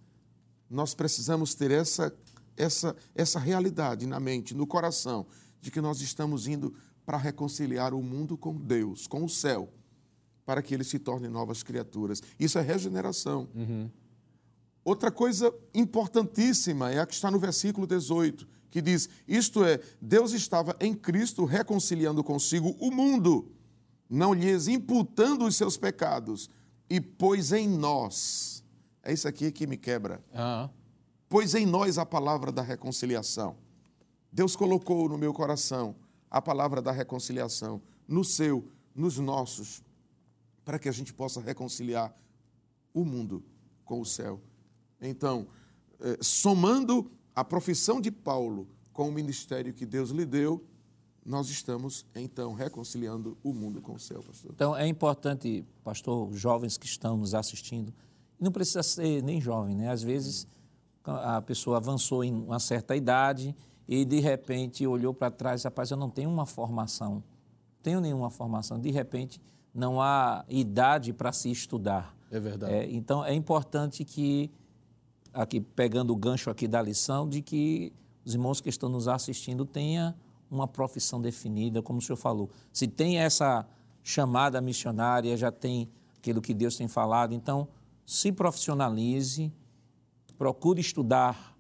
nós precisamos ter essa, essa, essa realidade na mente, no coração, de que nós estamos indo para reconciliar o mundo com Deus, com o céu, para que ele se torne novas criaturas. Isso é regeneração. Outra coisa importantíssima é a que está no versículo 18, que diz: Isto é, Deus estava em Cristo reconciliando consigo o mundo, não lhes imputando os seus pecados, e pôs em nós. É isso aqui que me quebra. Ah, Pôs em nós a palavra da reconciliação. Deus colocou no meu coração a palavra da reconciliação, no seu, nos nossos, para que a gente possa reconciliar o mundo com o céu. Então, eh, somando a profissão de Paulo com o ministério que Deus lhe deu, nós estamos então reconciliando o mundo com o céu, pastor. Então é importante, pastor, jovens que estão nos assistindo, não precisa ser nem jovem, né? Às vezes a pessoa avançou em uma certa idade e de repente olhou para trás, rapaz, eu não tenho uma formação, não tenho nenhuma formação. De repente não há idade para se estudar. é verdade. É, então é importante que, aqui pegando o gancho aqui da lição, de que os irmãos que estão nos assistindo tenham uma profissão definida, como o senhor falou. Se tem essa chamada missionária, já tem aquilo que Deus tem falado, então se profissionalize, procure estudar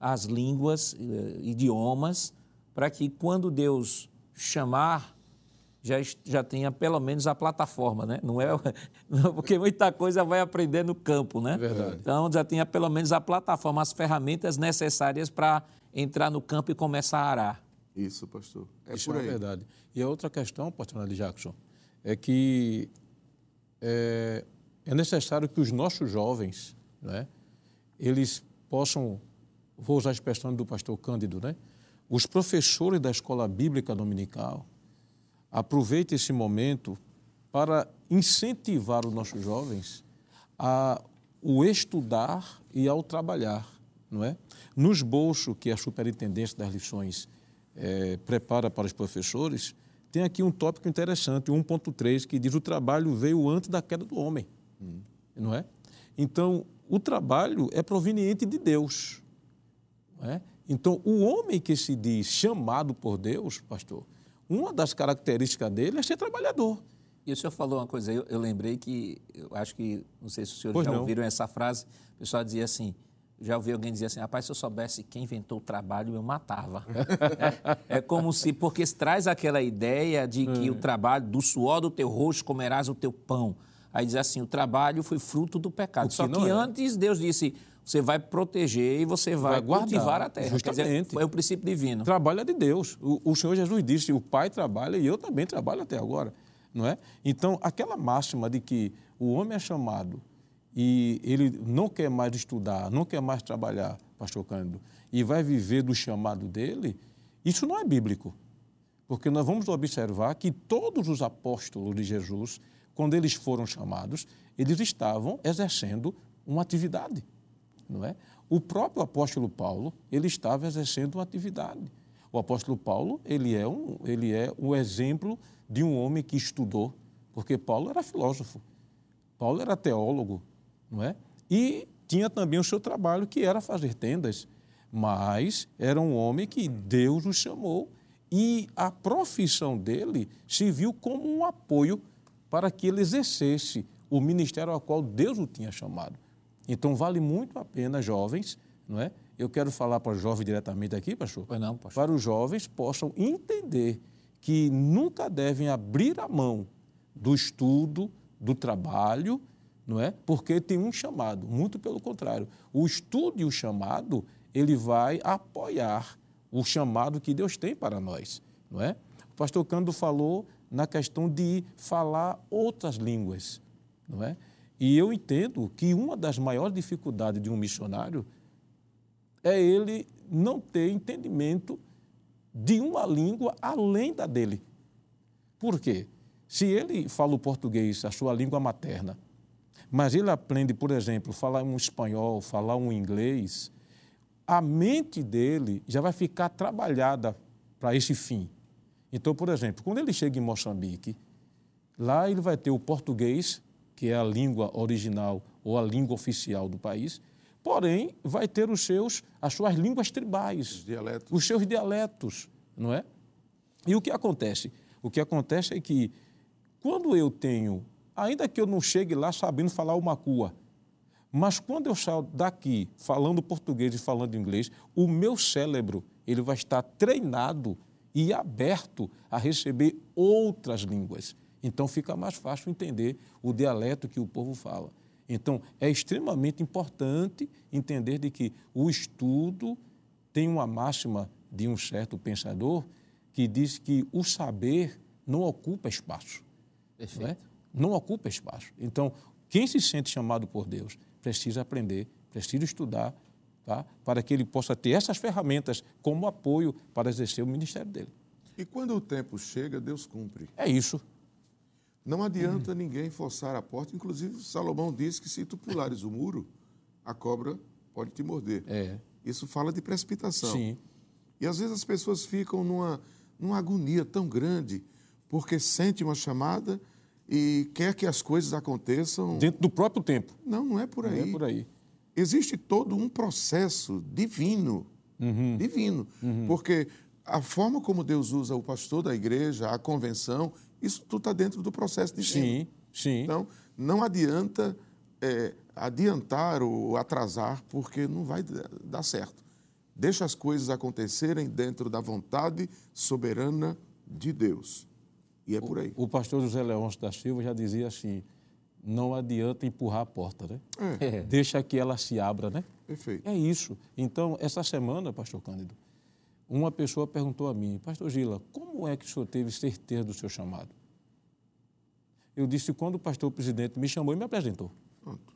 as línguas, eh, idiomas, para que quando Deus chamar, já, já tenha pelo menos a plataforma, né? Não é, [LAUGHS] porque muita coisa vai aprender no campo, né? verdade. Então já tenha pelo menos a plataforma, as ferramentas necessárias para entrar no campo e começar a arar. Isso, pastor. É Isso por é aí. verdade. E a outra questão, pastor Nelly Jackson, é que é, é necessário que os nossos jovens, né, eles possam, vou usar a expressão do pastor Cândido, né, os professores da escola bíblica dominical aproveitem esse momento para incentivar os nossos jovens a o estudar e ao trabalhar, não é? No esboço que a superintendência das lições eh, prepara para os professores, tem aqui um tópico interessante, 1.3, que diz o trabalho veio antes da queda do homem, não é? Então, o trabalho é proveniente de Deus, é? Então, o homem que se diz chamado por Deus, pastor, uma das características dele é ser trabalhador. E o senhor falou uma coisa, eu, eu lembrei que, eu acho que, não sei se os senhores Pois já não. ouviram essa frase, o pessoal dizia assim, já ouvi alguém dizer assim, rapaz, se eu soubesse quem inventou o trabalho, eu matava. é, [LAUGHS] é como se, porque traz aquela ideia de que Hum. o trabalho, do suor do teu rosto comerás o teu pão. Aí diz assim, o trabalho foi fruto do pecado. Só que é. antes Deus disse, você vai proteger e você vai, Vai guardar, cultivar a terra. Dizer, justamente. é o princípio divino. Trabalho é de Deus. O, o Senhor Jesus disse: o Pai trabalha e eu também trabalho até agora. Não é? Então, aquela máxima de que o homem é chamado e ele não quer mais estudar, não quer mais trabalhar, Pastor Cândido, e vai viver do chamado dele, isso não é bíblico. Porque nós vamos observar que todos os apóstolos de Jesus, quando eles foram chamados, eles estavam exercendo uma atividade não é? O próprio apóstolo Paulo, ele estava exercendo uma atividade. O apóstolo Paulo, ele é um, ele é um exemplo de um homem que estudou, porque Paulo era filósofo. Paulo era teólogo, não é? E tinha também o seu trabalho que era fazer tendas, mas era um homem que Deus o chamou e a profissão dele se viu como um apoio para que ele exercesse o ministério ao qual Deus o tinha chamado. Então vale muito a pena, jovens, não é? Eu quero falar para os jovens diretamente aqui, pastor. Pois não, pastor. Para os jovens possam entender que nunca devem abrir a mão do estudo, do trabalho, não é? Porque tem um chamado, muito pelo contrário. O estudo e o chamado, ele vai apoiar o chamado que Deus tem para nós, não é? O pastor Cândido falou na questão de falar outras línguas, não é? E eu entendo que uma das maiores dificuldades de um missionário é ele não ter entendimento de uma língua além da dele. Por quê? Se ele fala o português, a sua língua materna, mas ele aprende, por exemplo, falar um espanhol, falar um inglês, a mente dele já vai ficar trabalhada para esse fim. Então, por exemplo, quando ele chega em Moçambique, lá ele vai ter o português, que é a língua original ou a língua oficial do país, porém vai ter os seus, as suas línguas tribais, os, dialetos. os seus dialetos, não é? E o que acontece? O que acontece é que quando eu tenho, ainda que eu não chegue lá sabendo falar o macua, mas quando eu saio daqui falando português e falando inglês, o meu cérebro ele vai estar treinado e aberto a receber outras línguas. Então fica mais fácil entender o dialeto que o povo fala. Então é extremamente importante entender de que o estudo tem uma máxima de um certo pensador que diz que o saber não ocupa espaço. Não, é? não ocupa espaço. Então, quem se sente chamado por Deus precisa aprender, precisa estudar, tá? para que ele possa ter essas ferramentas como apoio para exercer o ministério dele. E quando o tempo chega, Deus cumpre. É isso. Não adianta ninguém forçar a porta. Inclusive, Salomão disse que se tu pulares o muro, a cobra pode te morder. É. Isso fala de precipitação. Sim. E às vezes as pessoas ficam numa, numa agonia tão grande porque sente uma chamada e quer que as coisas aconteçam. Dentro do próprio tempo. Não, não é por aí. Não é por aí. Existe todo um processo divino. Uhum. Divino. Uhum. Porque a forma como Deus usa o pastor da igreja, a convenção, isso tudo está dentro do processo divino. Sim, sim. Então, não adianta é, adiantar ou atrasar, porque não vai dar certo. Deixa as coisas acontecerem dentro da vontade soberana de Deus. E é por aí. O, o pastor José Leôncio da Silva já dizia assim: não adianta empurrar a porta, né? [LAUGHS] É. Deixa que ela se abra, né? Perfeito. É isso. Então, essa semana, pastor Cândido, uma pessoa perguntou a mim, pastor Gila, como é que o senhor teve certeza do seu chamado? Eu disse quando o pastor presidente me chamou e me apresentou. Pronto.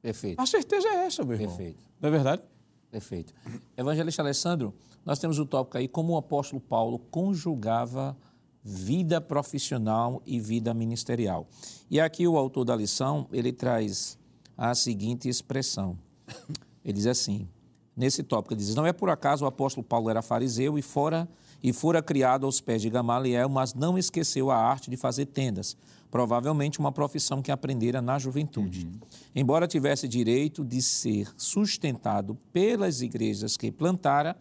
Perfeito. A certeza é essa, meu irmão. Perfeito. Não é verdade? Perfeito. Evangelista Alessandro, nós temos o tópico aí como o apóstolo Paulo conjugava vida profissional e vida ministerial. E aqui o autor da lição, ele traz a seguinte expressão. Ele diz assim: nesse tópico. Ele diz: Não é por acaso o apóstolo Paulo era fariseu e fora e fora criado aos pés de Gamaliel, mas não esqueceu a arte de fazer tendas, provavelmente uma profissão que aprendera na juventude. Uhum. Embora tivesse direito de ser sustentado pelas igrejas que plantara,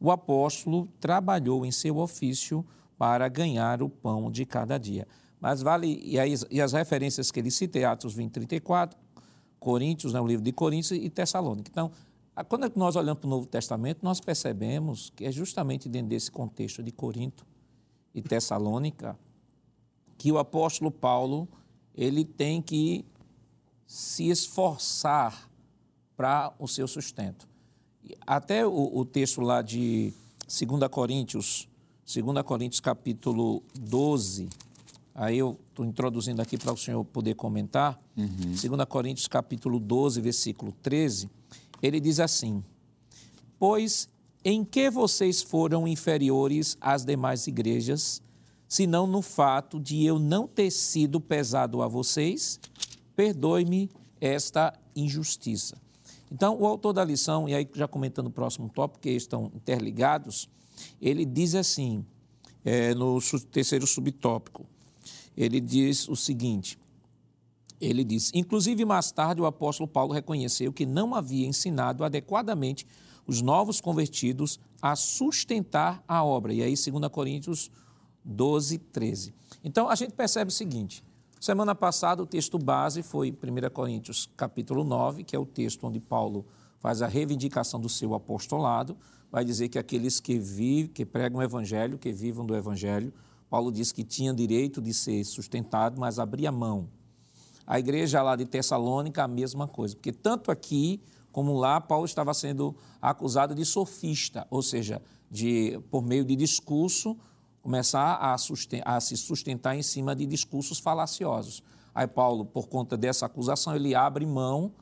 o apóstolo trabalhou em seu ofício para ganhar o pão de cada dia. Mas vale, e, aí, e as referências que ele cita, Atos 20, 34, Coríntios, né, o livro de Coríntios e Tessalônica. Então, quando nós olhamos para o Novo Testamento, nós percebemos que é justamente dentro desse contexto de Corinto e Tessalônica que o apóstolo Paulo ele tem que se esforçar para o seu sustento. Até o, o texto lá de 2 Coríntios, 2 Coríntios capítulo 12, aí eu estou introduzindo aqui para o senhor poder comentar, uhum. 2 Coríntios capítulo 12, versículo 13, ele diz assim: Pois em que vocês foram inferiores às demais igrejas, senão no fato de eu não ter sido pesado a vocês? Perdoe-me esta injustiça. Então, o autor da lição, e aí já comentando o próximo tópico, que estão interligados, ele diz assim, é, no terceiro subtópico, ele diz o seguinte: ele diz: Inclusive, mais tarde, o apóstolo Paulo reconheceu que não havia ensinado adequadamente os novos convertidos a sustentar a obra. E aí, 2 Coríntios 12, 13. Então, a gente percebe o seguinte. Semana passada, o texto base foi 1 Coríntios capítulo 9, que é o texto onde Paulo faz a reivindicação do seu apostolado. Vai dizer que aqueles que vivem, que pregam o evangelho, que vivam do evangelho, Paulo diz que tinham direito de ser sustentado, mas abria mão a igreja lá de Tessalônica, a mesma coisa, porque tanto aqui como lá, Paulo estava sendo acusado de sofista, ou seja, de, por meio de discurso, começar a, a se sustentar em cima de discursos falaciosos. Aí Paulo, por conta dessa acusação, ele abre mão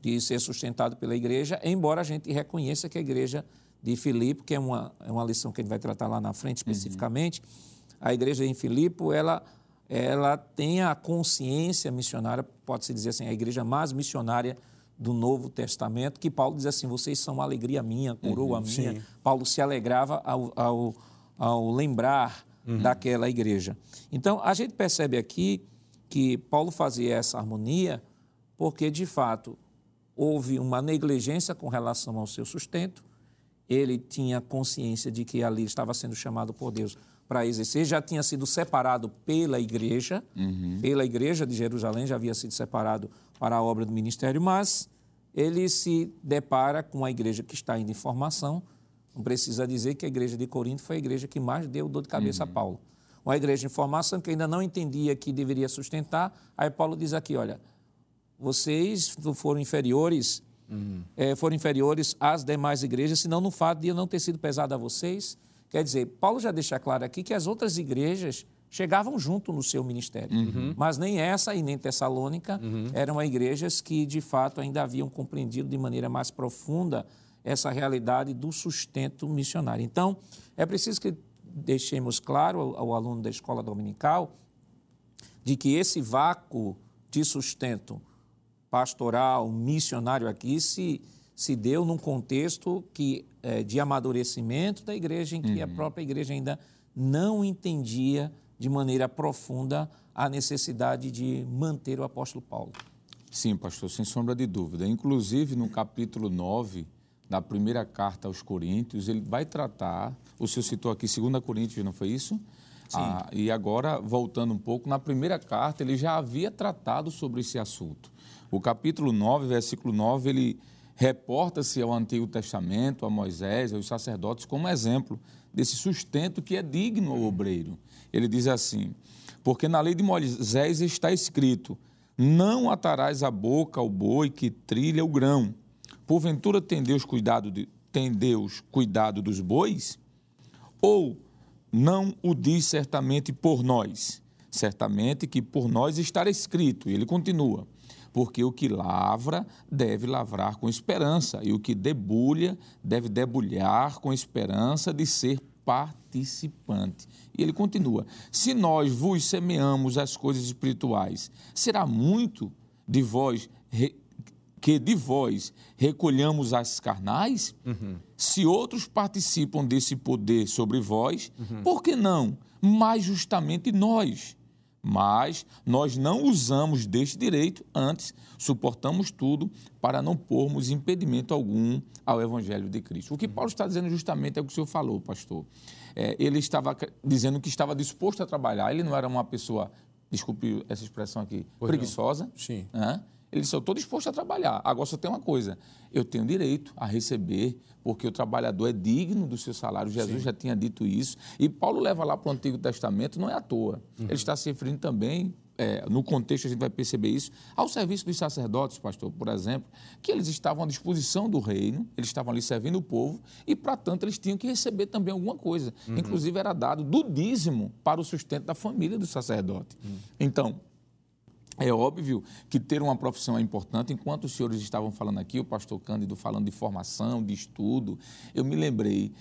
de ser sustentado pela igreja, embora a gente reconheça que a igreja de Filipe, que é uma, é uma lição que a gente vai tratar lá na frente especificamente, uhum. a igreja em Filipe, ela, ela tem a consciência missionária, pode-se dizer assim, a igreja mais missionária do Novo Testamento, que Paulo diz assim: vocês são alegria minha, coroa uhum, minha. Sim. Paulo se alegrava ao, ao, ao lembrar uhum. daquela igreja. Então, a gente percebe aqui que Paulo fazia essa harmonia porque, de fato, houve uma negligência com relação ao seu sustento, ele tinha consciência de que ali estava sendo chamado por Deus para exercer, já tinha sido separado pela igreja, uhum. pela igreja de Jerusalém, já havia sido separado para a obra do ministério, mas ele se depara com a igreja que está indo em formação. Não precisa dizer que a igreja de Corinto foi a igreja que mais deu dor de cabeça uhum. a Paulo. Uma igreja em formação que ainda não entendia que deveria sustentar. Aí Paulo diz aqui: olha, vocês foram inferiores, uhum. é, foram inferiores às demais igrejas, senão no fato de eu não ter sido pesado a vocês. Quer dizer, Paulo já deixa claro aqui que as outras igrejas chegavam junto no seu ministério. Uhum. Mas nem essa e nem Tessalônica uhum. eram igrejas que, de fato, ainda haviam compreendido de maneira mais profunda essa realidade do sustento missionário. Então, é preciso que deixemos claro ao, ao aluno da escola dominical de que esse vácuo de sustento pastoral, missionário aqui, se, se deu num contexto que, é, de amadurecimento da igreja, em que uhum. a própria igreja ainda não entendia de maneira profunda a necessidade de manter o apóstolo Paulo. Sim, pastor, sem sombra de dúvida. Inclusive, no capítulo 9 da primeira carta aos Coríntios, ele vai tratar, o senhor citou aqui 2 Coríntios, não foi isso? Sim. Ah, e agora, voltando um pouco, na primeira carta ele já havia tratado sobre esse assunto. O capítulo 9, versículo 9, ele reporta-se ao Antigo Testamento, a Moisés, aos sacerdotes, como exemplo desse sustento que é digno ao obreiro. Ele diz assim: Porque na lei de Moisés está escrito: Não atarás a boca ao boi que trilha o grão. Porventura tem Deus cuidado de, tem Deus cuidado dos bois? Ou não o diz certamente por nós? Certamente que por nós estará escrito. E ele continua: porque o que lavra deve lavrar com esperança, e o que debulha deve debulhar com esperança de ser participante. E ele continua: Se nós vos semeamos as coisas espirituais, será muito de vós que de vós recolhamos as carnais? Uhum. Se outros participam desse poder sobre vós, uhum. por que não? Mais justamente nós. Mas nós não usamos deste direito, antes suportamos tudo para não pormos impedimento algum ao Evangelho de Cristo. O que Paulo está dizendo justamente é o que o senhor falou, pastor. É, ele estava dizendo que estava disposto a trabalhar, ele não era uma pessoa, desculpe essa expressão aqui, pois preguiçosa. Não. Sim. Né? Ele disse: Eu estou disposto a trabalhar. Agora só tem uma coisa: eu tenho direito a receber, porque o trabalhador é digno do seu salário. Jesus Sim. já tinha dito isso. E Paulo leva lá para o Antigo Testamento, não é à toa. Uhum. Ele está se referindo também é, no contexto a gente vai perceber isso, ao serviço dos sacerdotes, pastor, por exemplo, que eles estavam à disposição do reino, eles estavam ali servindo o povo e, para tanto, eles tinham que receber também alguma coisa. Uhum. Inclusive, era dado do dízimo para o sustento da família do sacerdote. Uhum. Então, é óbvio que ter uma profissão é importante. Enquanto os senhores estavam falando aqui, o pastor Cândido falando de formação, de estudo, eu me lembrei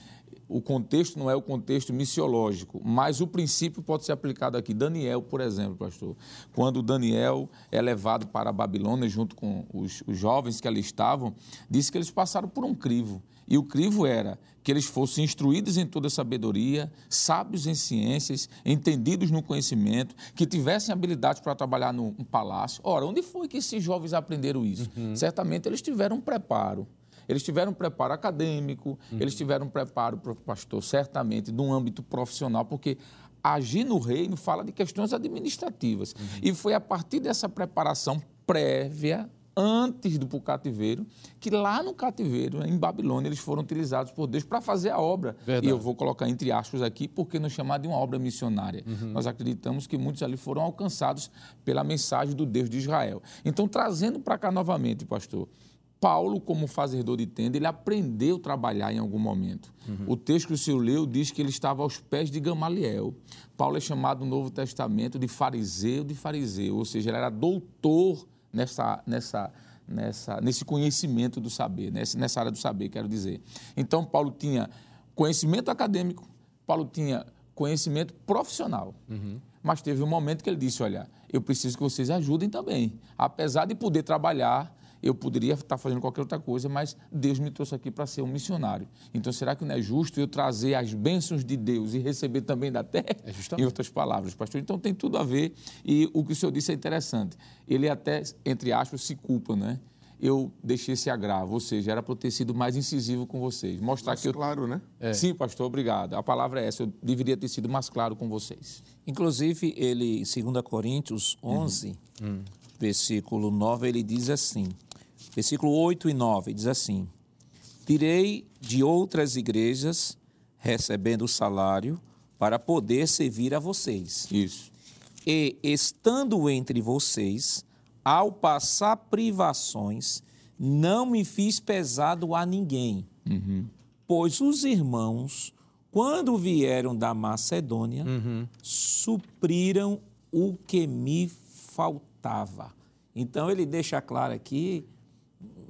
o contexto não é o contexto missiológico, mas o princípio pode ser aplicado aqui. Daniel, por exemplo, pastor, quando Daniel é levado para a Babilônia junto com os, os jovens que ali estavam, disse que eles passaram por um crivo. E o crivo era que eles fossem instruídos em toda sabedoria, sábios em ciências, entendidos no conhecimento, que tivessem habilidade para trabalhar no palácio. Ora, onde foi que esses jovens aprenderam isso? Uhum. Certamente eles tiveram um preparo. Eles tiveram um preparo acadêmico, uhum. eles tiveram um preparo, pastor, certamente, de um âmbito profissional, porque agir no reino fala de questões administrativas. Uhum. E foi a partir dessa preparação prévia, antes do cativeiro, que lá no cativeiro, em Babilônia, eles foram utilizados por Deus para fazer a obra. Verdade. E eu vou colocar entre aspas aqui, porque nos chamar de uma obra missionária. Uhum. Nós acreditamos que muitos ali foram alcançados pela mensagem do Deus de Israel. Então, trazendo para cá novamente, pastor, Paulo, como fazedor de tenda, ele aprendeu a trabalhar em algum momento. Uhum. O texto que o senhor leu diz que ele estava aos pés de Gamaliel. Paulo é chamado no Novo Testamento de fariseu de fariseu, ou seja, ele era doutor nessa, nessa, nessa, nesse conhecimento do saber, nessa, nessa área do saber, quero dizer. Então, Paulo tinha conhecimento acadêmico, Paulo tinha conhecimento profissional. Uhum. Mas teve um momento que ele disse: Olha, eu preciso que vocês ajudem também. Apesar de poder trabalhar, eu poderia estar fazendo qualquer outra coisa, mas Deus me trouxe aqui para ser um missionário. Então, será que não é justo eu trazer as bênçãos de Deus e receber também da terra? É [LAUGHS] em outras palavras, pastor. Então, tem tudo a ver. E o que o senhor disse é interessante. Ele até, entre aspas, se culpa, né? eu deixei esse agravo, ou seja, era para eu ter sido mais incisivo com vocês. Mostrar mais que eu... claro, né? É. Sim, pastor, obrigado. A palavra é essa, eu deveria ter sido mais claro com vocês. Inclusive, ele, em 2 Coríntios 11, uhum. Hum. versículo 9, ele diz assim, versículo 8 e 9, diz assim, Tirei de outras igrejas, recebendo salário, para poder servir a vocês. Isso. E, estando entre vocês, ao passar privações, não me fiz pesado a ninguém, uhum. pois os irmãos, quando vieram da Macedônia, uhum. supriram o que me faltava. Então ele deixa claro aqui,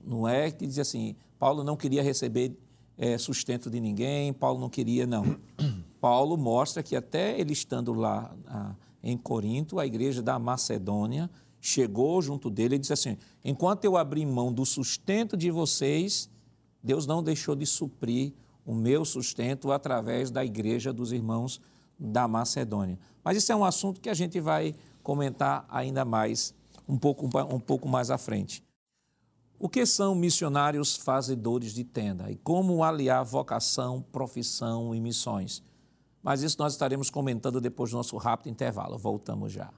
não é que diz assim, Paulo não queria receber é, sustento de ninguém, Paulo não queria, não. [CLEARS THROAT] Paulo mostra que até ele estando lá a, em Corinto, a igreja da Macedônia chegou junto dele e disse assim: Enquanto eu abri mão do sustento de vocês, Deus não deixou de suprir o meu sustento através da igreja dos irmãos da Macedônia. Mas isso é um assunto que a gente vai comentar ainda mais, um pouco, um pouco mais à frente. O que são missionários fazedores de tenda e como aliar vocação, profissão e missões? Mas isso nós estaremos comentando depois do nosso rápido intervalo. Voltamos já.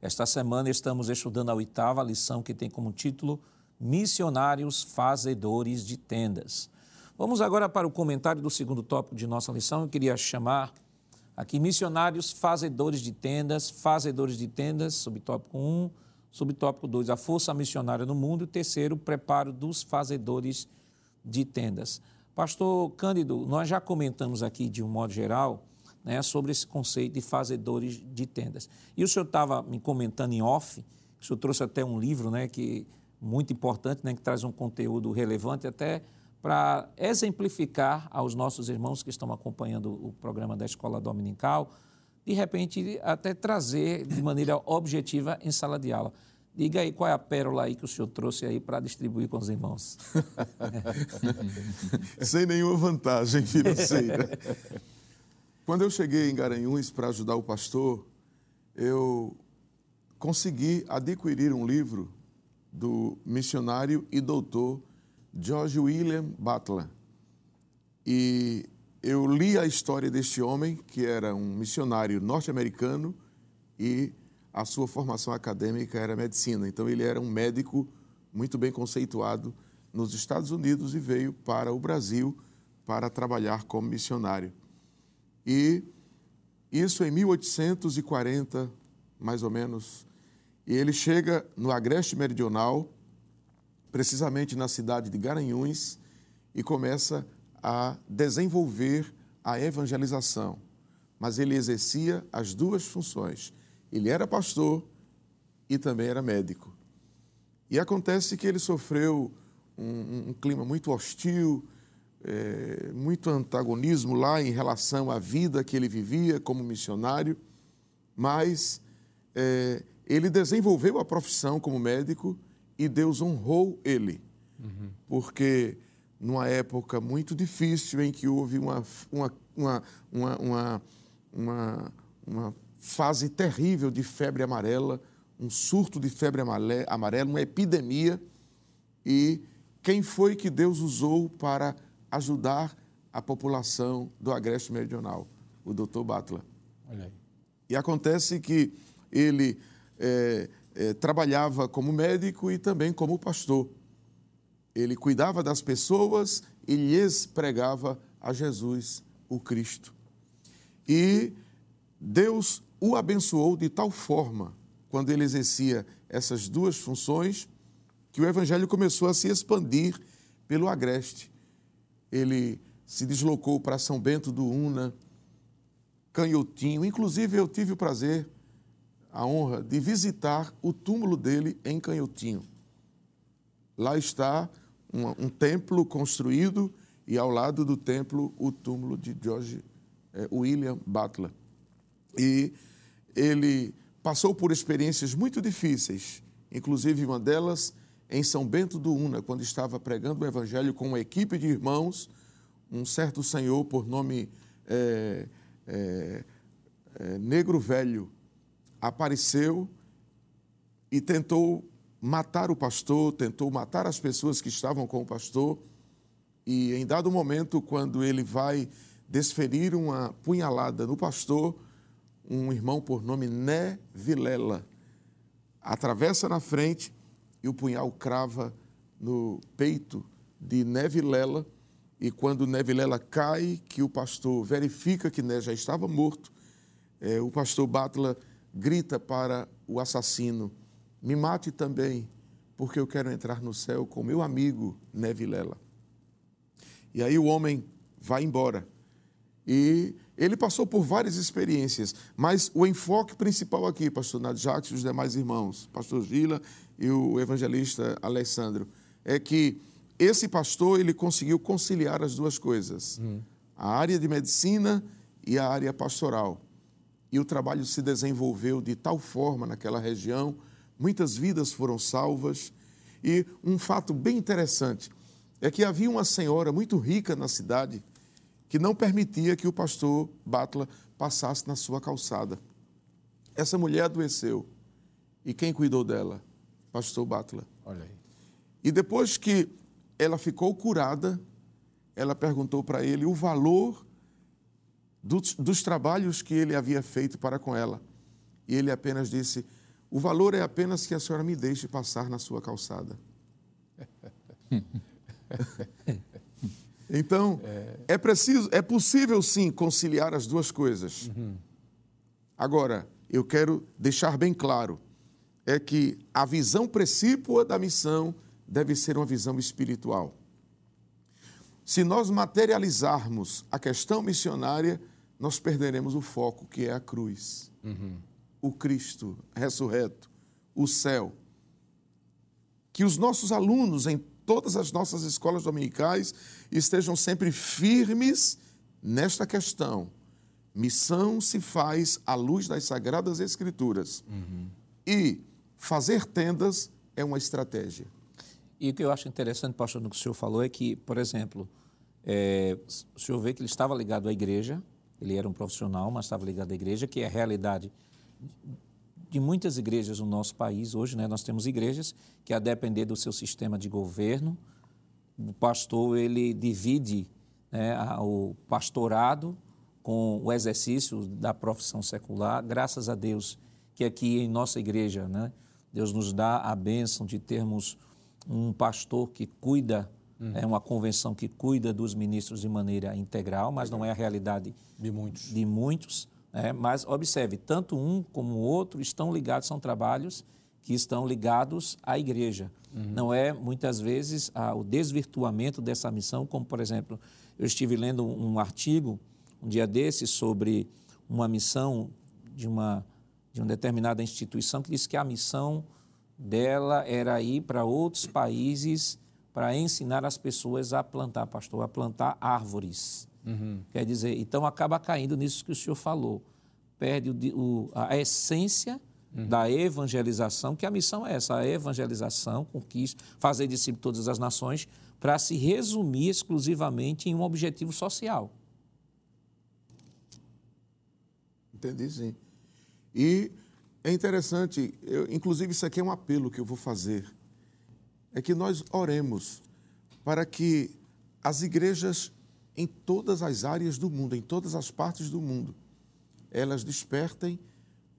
Esta semana estamos estudando a oitava lição que tem como título Missionários Fazedores de Tendas. Vamos agora para o comentário do segundo tópico de nossa lição. Eu queria chamar aqui missionários fazedores de tendas, fazedores de tendas, subtópico 1, subtópico 2, a força missionária no mundo, e terceiro, preparo dos fazedores de tendas. Pastor Cândido, nós já comentamos aqui de um modo geral né, sobre esse conceito de fazedores de tendas. E o senhor estava me comentando em off, o senhor trouxe até um livro né, que muito importante, né, que traz um conteúdo relevante até para exemplificar aos nossos irmãos que estão acompanhando o programa da Escola Dominical, de repente até trazer de maneira [LAUGHS] objetiva em sala de aula. Diga aí qual é a pérola aí que o senhor trouxe aí para distribuir com os irmãos. [LAUGHS] Sem nenhuma vantagem financeira. Quando eu cheguei em Garanhuns para ajudar o pastor, eu consegui adquirir um livro do missionário e doutor George William Butler. E eu li a história deste homem, que era um missionário norte-americano e a sua formação acadêmica era medicina. Então, ele era um médico muito bem conceituado nos Estados Unidos e veio para o Brasil para trabalhar como missionário. E isso em 1840, mais ou menos. E ele chega no Agreste Meridional, precisamente na cidade de Garanhuns, e começa a desenvolver a evangelização. Mas ele exercia as duas funções. Ele era pastor e também era médico. E acontece que ele sofreu um, um clima muito hostil, é, muito antagonismo lá em relação à vida que ele vivia como missionário, mas é, ele desenvolveu a profissão como médico e Deus honrou ele, uhum. porque numa época muito difícil em que houve uma, uma, uma, uma, uma, uma fase terrível de febre amarela, um surto de febre amarela, uma epidemia, e quem foi que Deus usou para ajudar a população do Agreste Meridional, o doutor Batla. E acontece que ele é, é, trabalhava como médico e também como pastor. Ele cuidava das pessoas e lhes pregava a Jesus, o Cristo. E Deus o abençoou de tal forma, quando ele exercia essas duas funções, que o evangelho começou a se expandir pelo Agreste ele se deslocou para São Bento do Una, Canhotinho. Inclusive, eu tive o prazer a honra de visitar o túmulo dele em Canhotinho. Lá está um, um templo construído e ao lado do templo o túmulo de George é, William Butler. E ele passou por experiências muito difíceis, inclusive uma delas em São Bento do Una, quando estava pregando o evangelho com uma equipe de irmãos, um certo senhor por nome é, é, é, Negro Velho apareceu e tentou matar o pastor, tentou matar as pessoas que estavam com o pastor. E em dado momento, quando ele vai desferir uma punhalada no pastor, um irmão por nome Né Vilela atravessa na frente e o punhal crava no peito de Né Vilela. E quando Né Vilela cai, que o pastor verifica que Né já estava morto, é, o pastor Batla grita para o assassino: Me mate também, porque eu quero entrar no céu com meu amigo Né Vilela. E aí o homem vai embora. E ele passou por várias experiências, mas o enfoque principal aqui, pastor Nadjax e os demais irmãos, pastor Gila e o evangelista Alessandro, é que esse pastor ele conseguiu conciliar as duas coisas, hum. a área de medicina e a área pastoral. E o trabalho se desenvolveu de tal forma naquela região, muitas vidas foram salvas. E um fato bem interessante é que havia uma senhora muito rica na cidade que não permitia que o pastor Batla passasse na sua calçada. Essa mulher adoeceu. E quem cuidou dela? Pastor Batla. Olha aí. E depois que ela ficou curada, ela perguntou para ele o valor dos, dos, trabalhos que ele havia feito para com ela. E ele apenas disse: O valor é apenas que a senhora me deixe passar na sua calçada. [LAUGHS] Então, é... preciso, é possível sim conciliar as duas coisas. Agora, eu quero deixar bem claro é que a visão precípua da missão deve ser uma visão espiritual. Se nós materializarmos a questão missionária, nós perderemos o foco, que é a cruz. Uhum. O Cristo ressurreto, o céu. Que os nossos alunos, em todas as nossas escolas dominicais estejam sempre firmes nesta questão. Missão se faz à luz das Sagradas Escrituras. Uhum. E fazer tendas é uma estratégia. E o que eu acho interessante, pastor, no que o senhor falou é que, por exemplo, é, o senhor vê que ele estava ligado à igreja, ele era um profissional, mas estava ligado à igreja, que é a realidade de muitas igrejas no nosso país hoje, né? Nós temos igrejas que a depender do seu sistema de governo, o pastor ele divide né, o pastorado com o exercício da profissão secular. Graças a Deus que aqui em nossa igreja, né, Deus nos dá a bênção de termos um pastor que cuida É uma convenção que cuida dos ministros de maneira integral, mas não é a realidade de muitos. De muitos. É, mas observe, tanto um como o outro estão ligados, são trabalhos que estão ligados à igreja. Uhum. Não é, muitas vezes, o desvirtuamento dessa missão, como, por exemplo, eu estive lendo um, um artigo, um dia desses, sobre uma missão de uma, de uma determinada instituição que disse que a missão dela era ir para outros países para ensinar as pessoas a plantar, pastor, a plantar árvores. Uhum. Quer dizer, então acaba caindo nisso que o senhor falou. Perde o, o, a essência uhum. da evangelização, que a missão é essa, a evangelização, conquista, fazer discípulo de todas as nações, para se resumir exclusivamente em um objetivo social. Entendi, sim. E é interessante, eu, inclusive isso aqui é um apelo que eu vou fazer, é que nós oremos para que as igrejas em todas as áreas do mundo, em todas as partes do mundo, elas despertem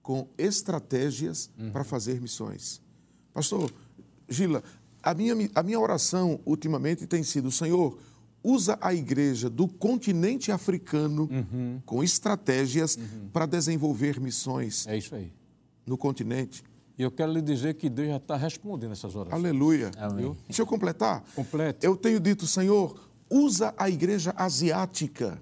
com estratégias uhum. para fazer missões. Pastor Gila, a minha, a minha oração ultimamente tem sido: Senhor, usa a igreja do continente africano uhum. com estratégias uhum. para desenvolver missões. É isso aí. No continente. E eu quero lhe dizer que Deus já está respondendo essas orações. Aleluia. Amém. Deixa eu completar. Complete. Eu tenho dito, Senhor, usa a igreja asiática.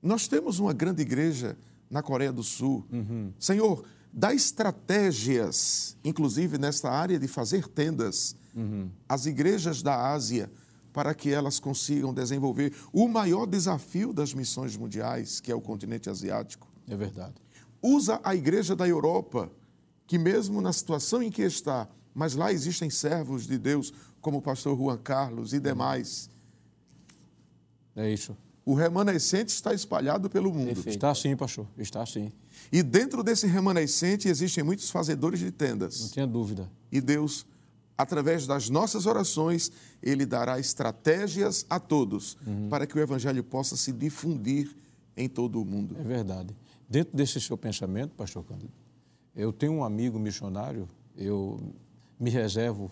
Nós temos uma grande igreja na Coreia do Sul. Uhum. Senhor, dá estratégias, inclusive nesta área de fazer tendas, uhum. as igrejas da Ásia, para que elas consigam desenvolver o maior desafio das missões mundiais, que é o continente asiático. É verdade. Usa a igreja da Europa, que mesmo na situação em que está, mas lá existem servos de Deus, como o pastor Juan Carlos e demais. É isso. O remanescente está espalhado pelo mundo. Perfeito. Está sim, pastor. Está sim. E dentro desse remanescente existem muitos fazedores de tendas. Não tenha dúvida. E Deus, através das nossas orações, Ele dará estratégias a todos uhum. para que o Evangelho possa se difundir em todo o mundo. É verdade. Dentro desse seu pensamento, pastor Cândido, eu tenho um amigo missionário, eu me reservo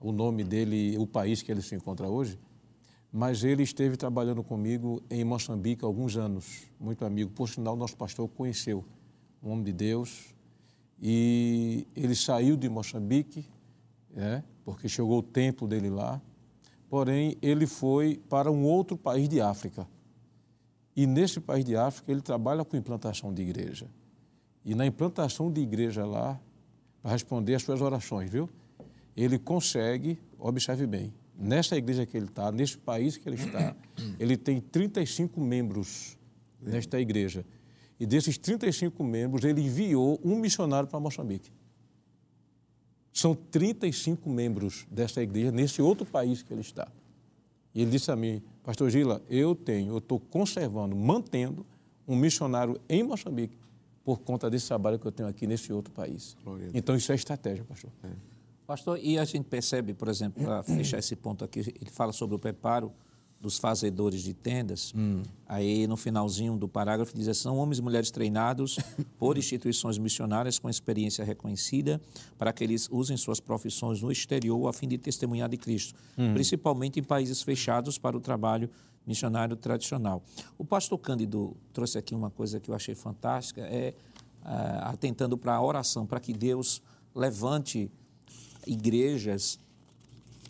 o nome dele, o país que ele se encontra hoje, mas ele esteve trabalhando comigo em Moçambique há alguns anos, muito amigo. Por sinal, nosso pastor conheceu, um homem de Deus, e ele saiu de Moçambique, é, porque chegou o tempo dele lá, porém ele foi para um outro país de África. E nesse país de África ele trabalha com implantação de igreja. E na implantação de igreja lá, para responder às suas orações, viu? Ele consegue, observe bem, nessa igreja que ele está, nesse país que ele está, [COUGHS] ele tem 35 membros nesta igreja. E desses 35 membros, ele enviou um missionário para Moçambique. São 35 membros desta igreja nesse outro país que ele está. E ele disse a mim, Pastor Gila, eu tenho, eu estou conservando, mantendo um missionário em Moçambique por conta desse trabalho que eu tenho aqui nesse outro país. Então isso é estratégia, pastor. É. Pastor, e a gente percebe, por exemplo, para fechar esse ponto aqui, ele fala sobre o preparo dos fazedores de tendas. Hum. Aí, no finalzinho do parágrafo, diz assim, são homens e mulheres treinados [LAUGHS] por instituições missionárias com experiência reconhecida para que eles usem suas profissões no exterior a fim de testemunhar de Cristo, hum. principalmente em países fechados para o trabalho missionário tradicional. O pastor Cândido trouxe aqui uma coisa que eu achei fantástica, é uh, atentando para a oração, para que Deus levante igrejas,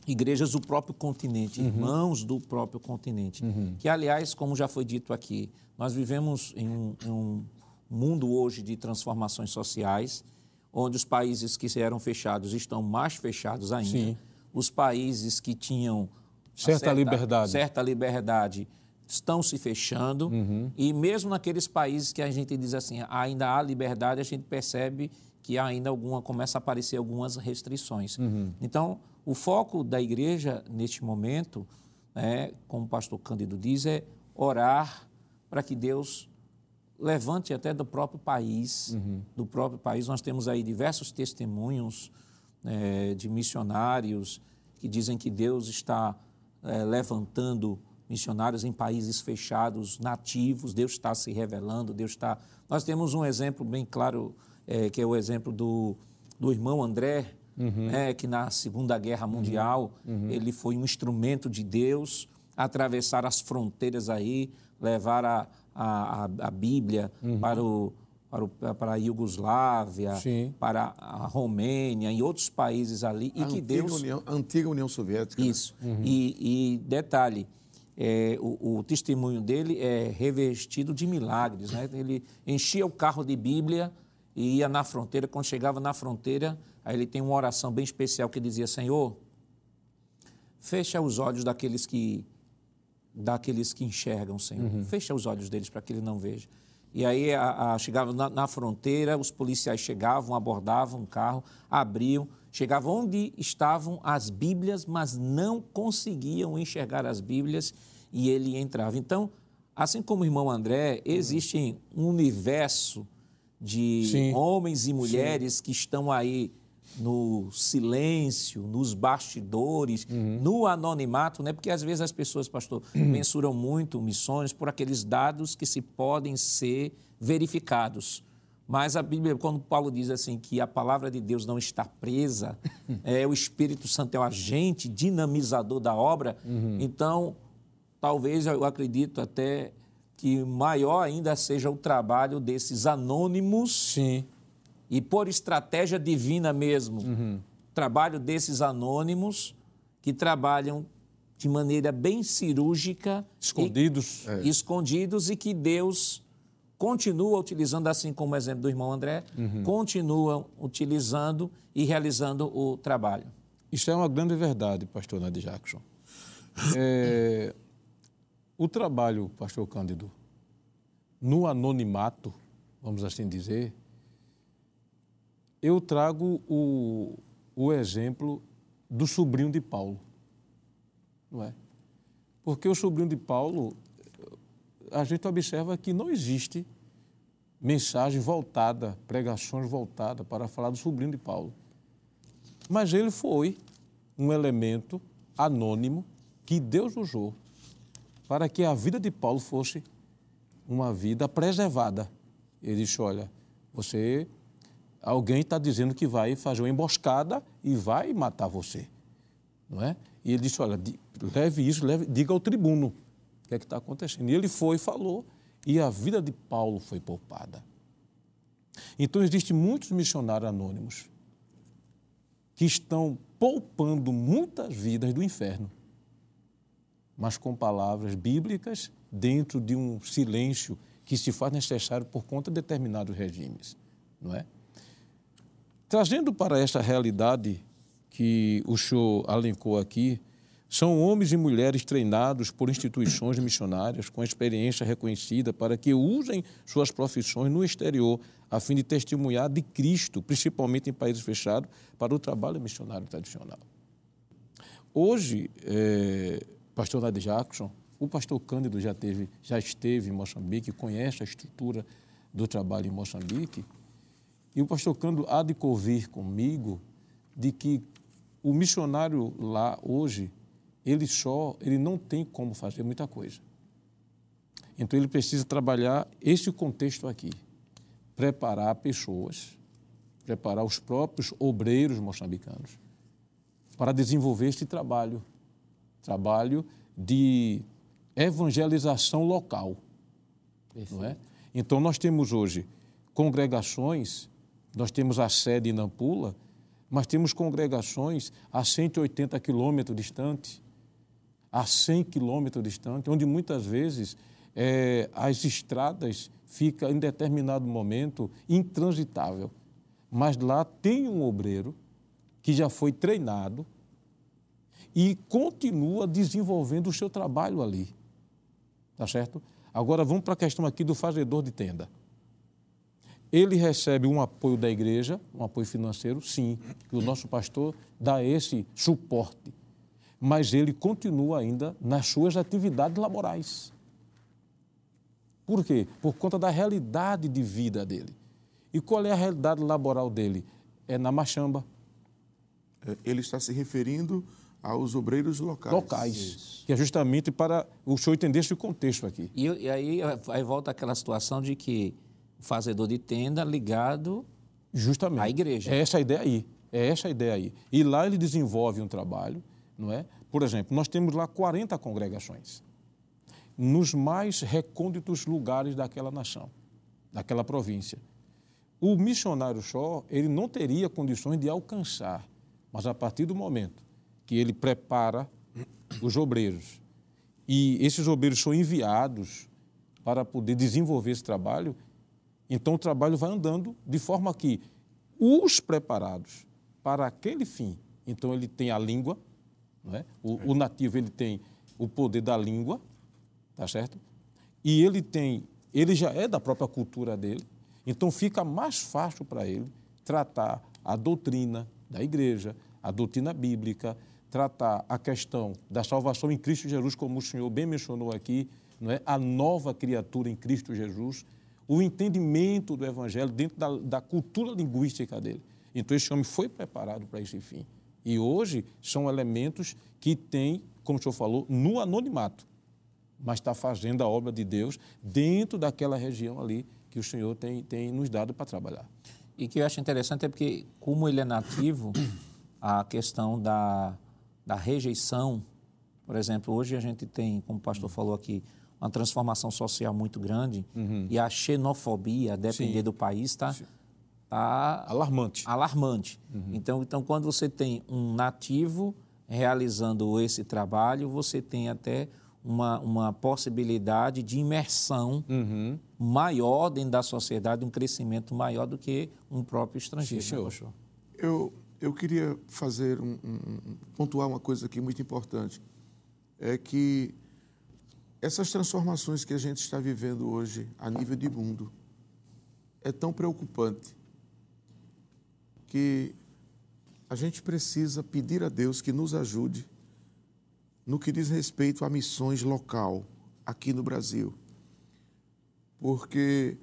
igrejas do próprio continente, uhum. irmãos do próprio continente. Uhum. Que, aliás, como já foi dito aqui, nós vivemos em um, em um mundo hoje de transformações sociais, onde os países que eram fechados estão mais fechados ainda. Sim. Os países que tinham certa, certa, liberdade. certa liberdade estão se fechando uhum. e mesmo naqueles países que a gente diz assim ainda há liberdade a gente percebe que ainda alguma começa a aparecer algumas restrições. Uhum. Então, o foco da igreja neste momento, né, como o pastor Cândido diz, é orar para que Deus levante até do próprio país, uhum. do próprio país. Nós temos aí diversos testemunhos é, de missionários que dizem que Deus está é, levantando missionários em países fechados, nativos. Deus está se revelando. Deus está. Nós temos um exemplo bem claro é, que é o exemplo do, do irmão André, uhum. né, que na Segunda Guerra Mundial uhum. uhum. ele foi um instrumento de Deus, atravessar as fronteiras aí, levar a, a, a Bíblia uhum. para, o, para, o, para a Iugoslávia, Sim. para a Romênia, em outros países ali, e a que Deus... União, a antiga União Soviética. Né? Isso. Né? E, e, detalhe, é, o, o, testemunho dele é revestido de milagres. Né? Ele enchia o carro de Bíblia e ia na fronteira. Quando chegava na fronteira, aí ele tem uma oração bem especial que dizia: Senhor, fecha os olhos daqueles que daqueles que enxergam, Senhor. Uhum. Fecha os olhos deles para que ele não veja. E aí a, a, chegava na, na, fronteira, os policiais chegavam, abordavam um carro, abriam, chegavam onde estavam as Bíblias, mas não conseguiam enxergar as Bíblias e ele entrava. Então, assim como o irmão André, existe um universo de Sim. homens e mulheres Sim. que estão aí no silêncio, nos bastidores, uhum. no anonimato, né? Porque às vezes as pessoas, pastor, uhum. [CLEARS THROAT] mensuram muito missões por aqueles dados que se podem ser verificados. Mas a Bíblia, quando Paulo diz assim que a palavra de Deus não está presa, [LAUGHS] é o Espírito Santo é o agente dinamizador da obra. Uhum. Então, talvez eu acredito até que maior ainda seja o trabalho desses anônimos. Sim. E por estratégia divina mesmo, uhum. trabalho desses anônimos que trabalham de maneira bem cirúrgica. Escondidos. E, é. Escondidos e que Deus continua utilizando, assim como o exemplo do irmão André, uhum. continuam utilizando e realizando o trabalho. Isso é uma grande verdade, pastor Nadir Jackson. É, o trabalho, pastor Cândido, no anonimato, vamos assim dizer, eu trago o, o exemplo do sobrinho de Paulo, não é? Porque o sobrinho de Paulo, a gente observa que não existe mensagem voltada, pregações voltadas para falar do sobrinho de Paulo. Mas ele foi um elemento anônimo que Deus usou para que a vida de Paulo fosse uma vida preservada. Ele disse: Olha, você, alguém está dizendo que vai fazer uma emboscada e vai matar você, não é? E ele disse: Olha, leve isso, leve, diga ao tribuno o que é que está acontecendo. E ele foi e falou, e a vida de Paulo foi poupada. Então, existem muitos missionários anônimos que estão poupando muitas vidas do inferno, mas com palavras bíblicas dentro de um silêncio que se faz necessário por conta de determinados regimes, não é? Trazendo para esta realidade que o senhor alencou aqui, são homens e mulheres treinados por instituições missionárias com experiência reconhecida para que usem suas profissões no exterior a fim de testemunhar de Cristo, principalmente em países fechados, para o trabalho missionário tradicional. Hoje, é, pastor Nadir Jackson, o pastor Cândido já, teve, já esteve em Moçambique, conhece a estrutura do trabalho em Moçambique, e o pastor Cândido há de convir comigo de que o missionário lá hoje ele só, ele não tem como fazer muita coisa. Então ele precisa trabalhar esse contexto aqui, preparar pessoas, preparar os próprios obreiros moçambicanos para desenvolver este trabalho, trabalho de evangelização local, não é? Então nós temos hoje congregações, nós temos a sede em Nampula, mas temos congregações a 180 quilômetros distante, a 100 quilômetros distante, onde muitas vezes é, as estradas ficam em determinado momento intransitável. Mas lá tem um obreiro que já foi treinado e continua desenvolvendo o seu trabalho ali. Tá certo? Agora vamos para a questão aqui do fazedor de tenda. Ele recebe um apoio da igreja, um apoio financeiro, sim, que o nosso pastor dá esse suporte mas ele continua ainda nas suas atividades laborais. Por quê? Por conta da realidade de vida dele. E qual é a realidade laboral dele? É na Machamba. É, ele está se referindo aos obreiros locais. Locais. Isso. Que é justamente para o senhor entender esse contexto aqui. E, e aí, aí volta aquela situação de que fazedor de tenda ligado justamente. à igreja. É essa a ideia aí. É essa a ideia aí. E lá ele desenvolve um trabalho não é? Por exemplo, nós temos lá 40 congregações nos mais recônditos lugares daquela nação, daquela província. O missionário só, ele não teria condições de alcançar, mas a partir do momento que ele prepara os obreiros e esses obreiros são enviados para poder desenvolver esse trabalho, então o trabalho vai andando de forma que os preparados para aquele fim, então ele tem a língua, é? O, o, nativo ele tem o poder da língua, tá certo? E ele tem, ele já é da própria cultura dele, então fica mais fácil para ele tratar a doutrina da igreja, a doutrina bíblica, tratar a questão da salvação em Cristo Jesus, como o senhor bem mencionou aqui, não é? a nova criatura em Cristo Jesus, o entendimento do evangelho dentro da, da cultura linguística dele. Então esse homem foi preparado para esse fim. E hoje são elementos que têm, como o senhor falou, no anonimato, mas está fazendo a obra de Deus dentro daquela região ali que o Senhor tem, tem nos dado para trabalhar. E que eu acho interessante é porque, como ele é nativo, [COUGHS] a questão da, da rejeição, por exemplo, hoje a gente tem, como o pastor falou aqui, uma transformação social muito grande uhum. e a xenofobia, a depender Sim. do país, está tá alarmante. alarmante. Uhum. Então, então, quando você tem um nativo realizando esse trabalho, você tem até uma, uma possibilidade de imersão uhum. maior dentro da sociedade, um crescimento maior do que um próprio estrangeiro. Sim, né, senhor. Eu, eu queria fazer um, um, pontuar uma coisa aqui muito importante. É que essas transformações que a gente está vivendo hoje a nível de mundo é tão preocupante que a gente precisa pedir a Deus que nos ajude no que diz respeito a missões local aqui no Brasil. Porque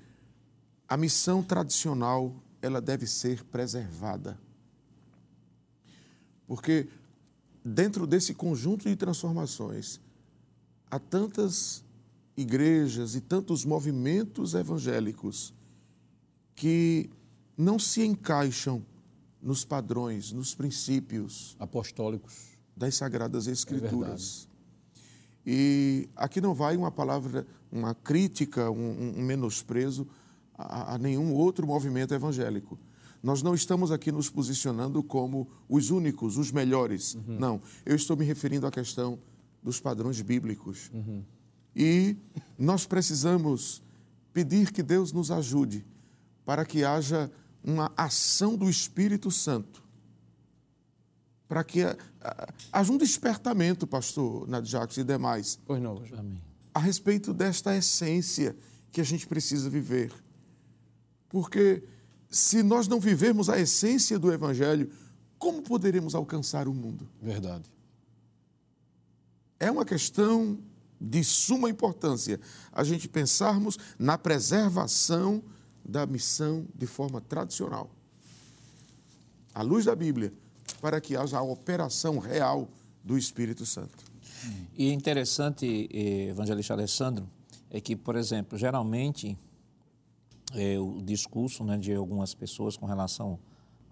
a missão tradicional, ela deve ser preservada. Porque dentro desse conjunto de transformações, há tantas igrejas e tantos movimentos evangélicos que não se encaixam nos padrões, nos princípios apostólicos das sagradas escrituras. É e aqui não vai uma palavra, uma crítica, um, um menosprezo a, a nenhum outro movimento evangélico. Nós não estamos aqui nos posicionando como os únicos, os melhores. Uhum. Não, eu estou me referindo à questão dos padrões bíblicos. Uhum. E nós precisamos pedir que Deus nos ajude para que haja uma ação do Espírito Santo, para que haja um despertamento, pastor Nadjax e demais. Pois não, Amém. A respeito desta essência que a gente precisa viver. Porque se nós não vivermos a essência do Evangelho, como poderemos alcançar o mundo? Verdade. É uma questão de suma importância a gente pensarmos na preservação da missão de forma tradicional. À luz da Bíblia, para que haja a operação real do Espírito Santo. E interessante, eh, evangelista Alessandro, é que, por exemplo, geralmente é, o discurso né, de algumas pessoas com relação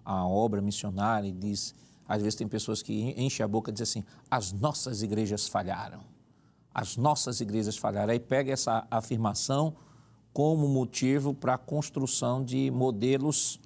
à obra missionária diz, às vezes tem pessoas que enchem a boca e dizem assim, as nossas igrejas falharam, as nossas igrejas falharam. Aí pega essa afirmação como motivo para a construção de modelos,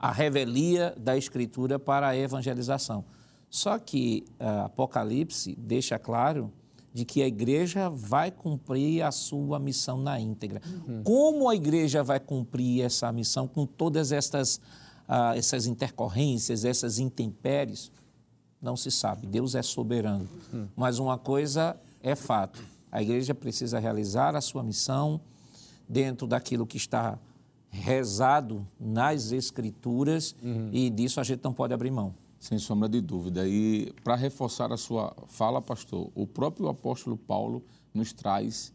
a revelia da Escritura para a evangelização. Só que uh, Apocalipse deixa claro de que a igreja vai cumprir a sua missão na íntegra. Uhum. Como a igreja vai cumprir essa missão com todas estas, uh, essas intercorrências, essas intempéries? Não se sabe. Deus é soberano. Uhum. Mas uma coisa é fato: a igreja precisa realizar a sua missão dentro daquilo que está rezado nas Escrituras uhum. e disso a gente não pode abrir mão. Sem sombra de dúvida. E para reforçar a sua fala, pastor, o próprio apóstolo Paulo nos traz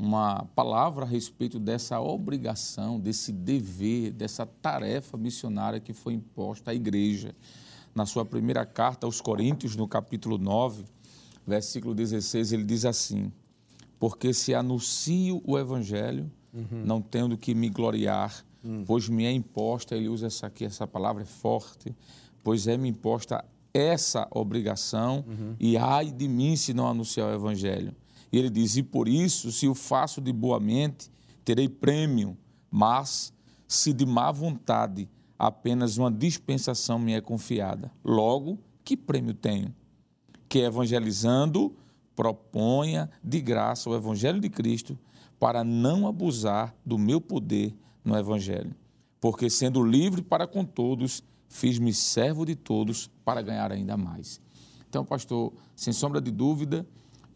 uma palavra a respeito dessa obrigação, desse dever, dessa tarefa missionária que foi imposta à igreja. Na sua primeira carta aos Coríntios, no capítulo 9, versículo 16, ele diz assim: Porque se anuncio o evangelho, uhum. não tendo que me gloriar, uhum. pois me é imposta, ele usa essa aqui, essa palavra é forte, pois é-me imposta essa obrigação uhum. e ai de mim se não anunciar o evangelho. E ele diz: E por isso, se o faço de boa mente, terei prêmio, mas se de má vontade, apenas uma dispensação me é confiada. Logo, que prêmio tenho? Que evangelizando, proponha de graça o evangelho de Cristo para não abusar do meu poder no evangelho. Porque sendo livre para com todos, fiz-me servo de todos para ganhar ainda mais. Então, pastor, sem sombra de dúvida,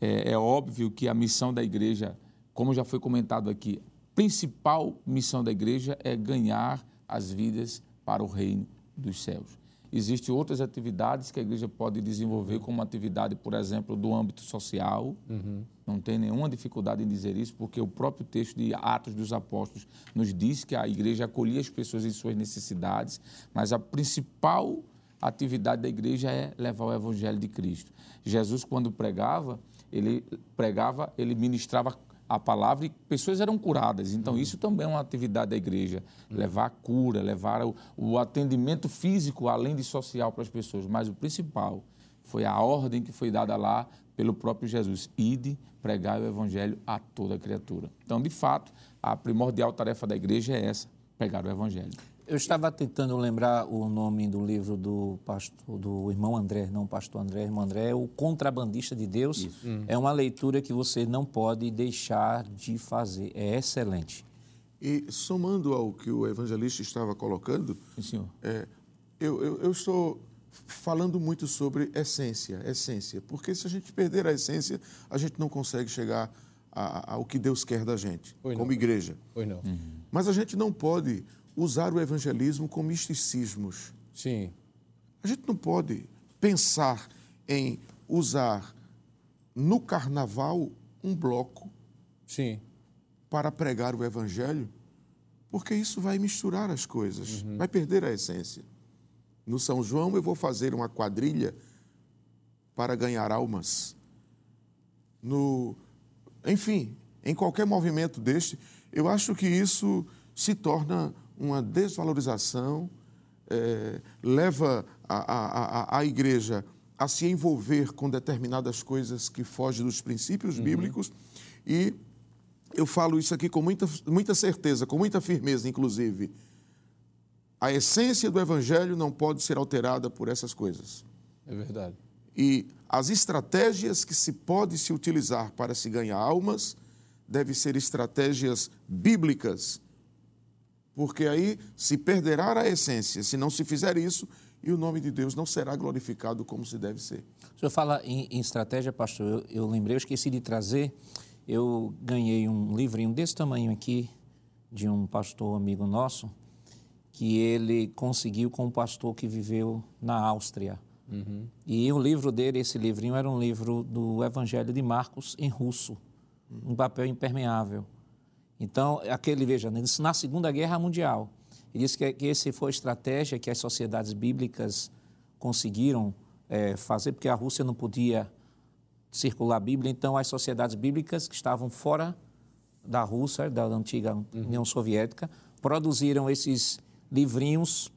é, é óbvio que a missão da igreja, como já foi comentado aqui, a principal missão da igreja é ganhar as vidas para o reino dos céus. Existem outras atividades que a igreja pode desenvolver, como atividade, por exemplo, do âmbito social. Uhum. Não tem nenhuma dificuldade em dizer isso, porque o próprio texto de Atos dos Apóstolos nos diz que a igreja acolhia as pessoas em suas necessidades, mas a principal atividade da igreja é levar o evangelho de Cristo. Jesus, quando pregava, ele pregava, ele ministrava a palavra e pessoas eram curadas. Então, uhum. isso também é uma atividade da igreja. Uhum. Levar a cura, levar o, o, atendimento físico, além de social, para as pessoas. Mas o principal foi a ordem que foi dada lá pelo próprio Jesus: ide pregar o evangelho a toda criatura. Então, de fato, a primordial tarefa da igreja é essa: pregar o evangelho. Eu estava tentando lembrar o nome do livro do pastor, do irmão André, não pastor André, irmão André, o Contrabandista de Deus. Hum. É uma leitura que você não pode deixar de fazer. É excelente. E somando ao que o evangelista estava colocando, Sim, é, eu, eu, eu estou falando muito sobre essência, essência, porque se a gente perder a essência, a gente não consegue chegar ao que Deus quer da gente, Oi, como não. igreja. Oi, não. Uhum. Mas a gente não pode usar o evangelismo com misticismos. Sim. A gente não pode pensar em usar no carnaval um bloco Sim. para pregar o evangelho, porque isso vai misturar as coisas, uhum. vai perder a essência. No São João eu vou fazer uma quadrilha para ganhar almas. No, enfim, em qualquer movimento deste, eu acho que isso se torna uma desvalorização, é, leva a, a, a, igreja a se envolver com determinadas coisas que fogem dos princípios uhum. bíblicos e eu falo isso aqui com muita, muita certeza, com muita firmeza, inclusive. A essência do evangelho não pode ser alterada por essas coisas. É verdade. E as estratégias que se pode se utilizar para se ganhar almas devem ser estratégias bíblicas porque aí se perderá a essência se não se fizer isso e o nome de Deus não será glorificado como se deve ser. O senhor fala em, em estratégia, pastor, eu, eu, lembrei, eu esqueci de trazer, eu ganhei um livrinho desse tamanho aqui, de um pastor amigo nosso, que ele conseguiu com um pastor que viveu na Áustria. Uhum. E o livro dele, esse livrinho, era um livro do Evangelho de Marcos em russo, uhum. um papel impermeável. Então, aquele, veja, na Segunda Guerra Mundial, ele disse que, que essa foi a estratégia que as sociedades bíblicas conseguiram é, fazer, porque a Rússia não podia circular a Bíblia, então as sociedades bíblicas que estavam fora da Rússia, da antiga uhum. União Soviética, produziram esses livrinhos,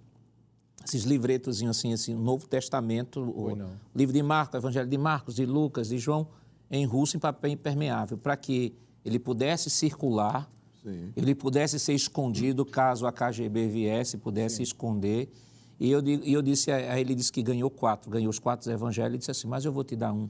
esses livretos assim, o Novo Testamento, o livro de Marcos, o Evangelho de Marcos, de Lucas, de João, em russo, em papel impermeável, para que ele pudesse circular, Sim. ele pudesse ser escondido caso a KGB viesse, pudesse Sim. esconder. E eu, e eu disse, a ele disse que ganhou quatro, ganhou os quatro evangelhos, e disse assim, mas eu vou te dar um.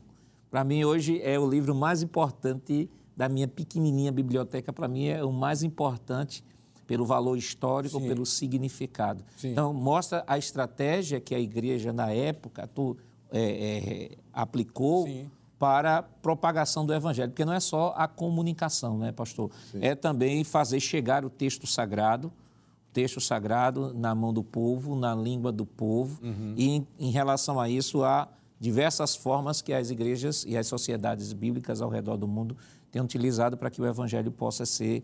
Para mim, hoje, é o livro mais importante da minha pequenininha biblioteca, para mim é o mais importante pelo valor histórico, Sim. pelo significado. Sim. Então, mostra a estratégia que a igreja, na época, tu, é, é, aplicou Sim para a propagação do evangelho, porque não é só a comunicação, né, pastor? Sim. É também fazer chegar o texto sagrado, o texto sagrado na mão do povo, na língua do povo, uhum. e em, em, relação a isso há diversas formas que as igrejas e as sociedades bíblicas ao redor do mundo têm utilizado para que o evangelho possa ser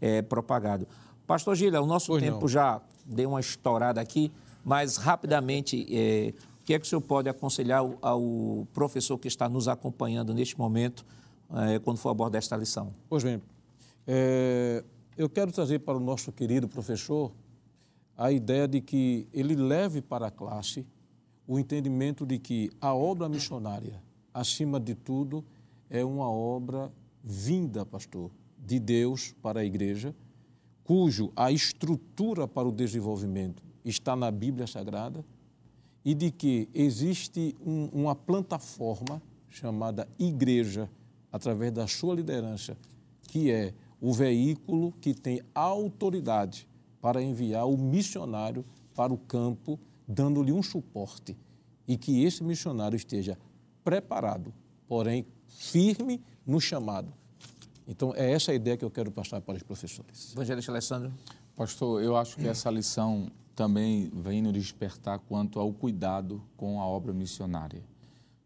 é, propagado. Pastor Gila, o nosso pois tempo não. já deu uma estourada aqui, mas rapidamente é, que é que o senhor pode aconselhar ao, professor que está nos acompanhando neste momento, é, quando for abordar esta lição? Pois bem, é, eu quero trazer para o nosso querido professor a ideia de que ele leve para a classe o entendimento de que a obra missionária, acima de tudo, é uma obra vinda, pastor, de Deus para a igreja, cujo a estrutura para o desenvolvimento está na Bíblia Sagrada e de que existe um, uma plataforma chamada igreja, através da sua liderança, que é o veículo que tem autoridade para enviar o missionário para o campo, dando-lhe um suporte e que esse missionário esteja preparado, porém firme no chamado. Então, é essa a ideia que eu quero passar para os professores. Evangelista Alessandro. Pastor, eu acho que essa lição também vem nos despertar quanto ao cuidado com a obra missionária.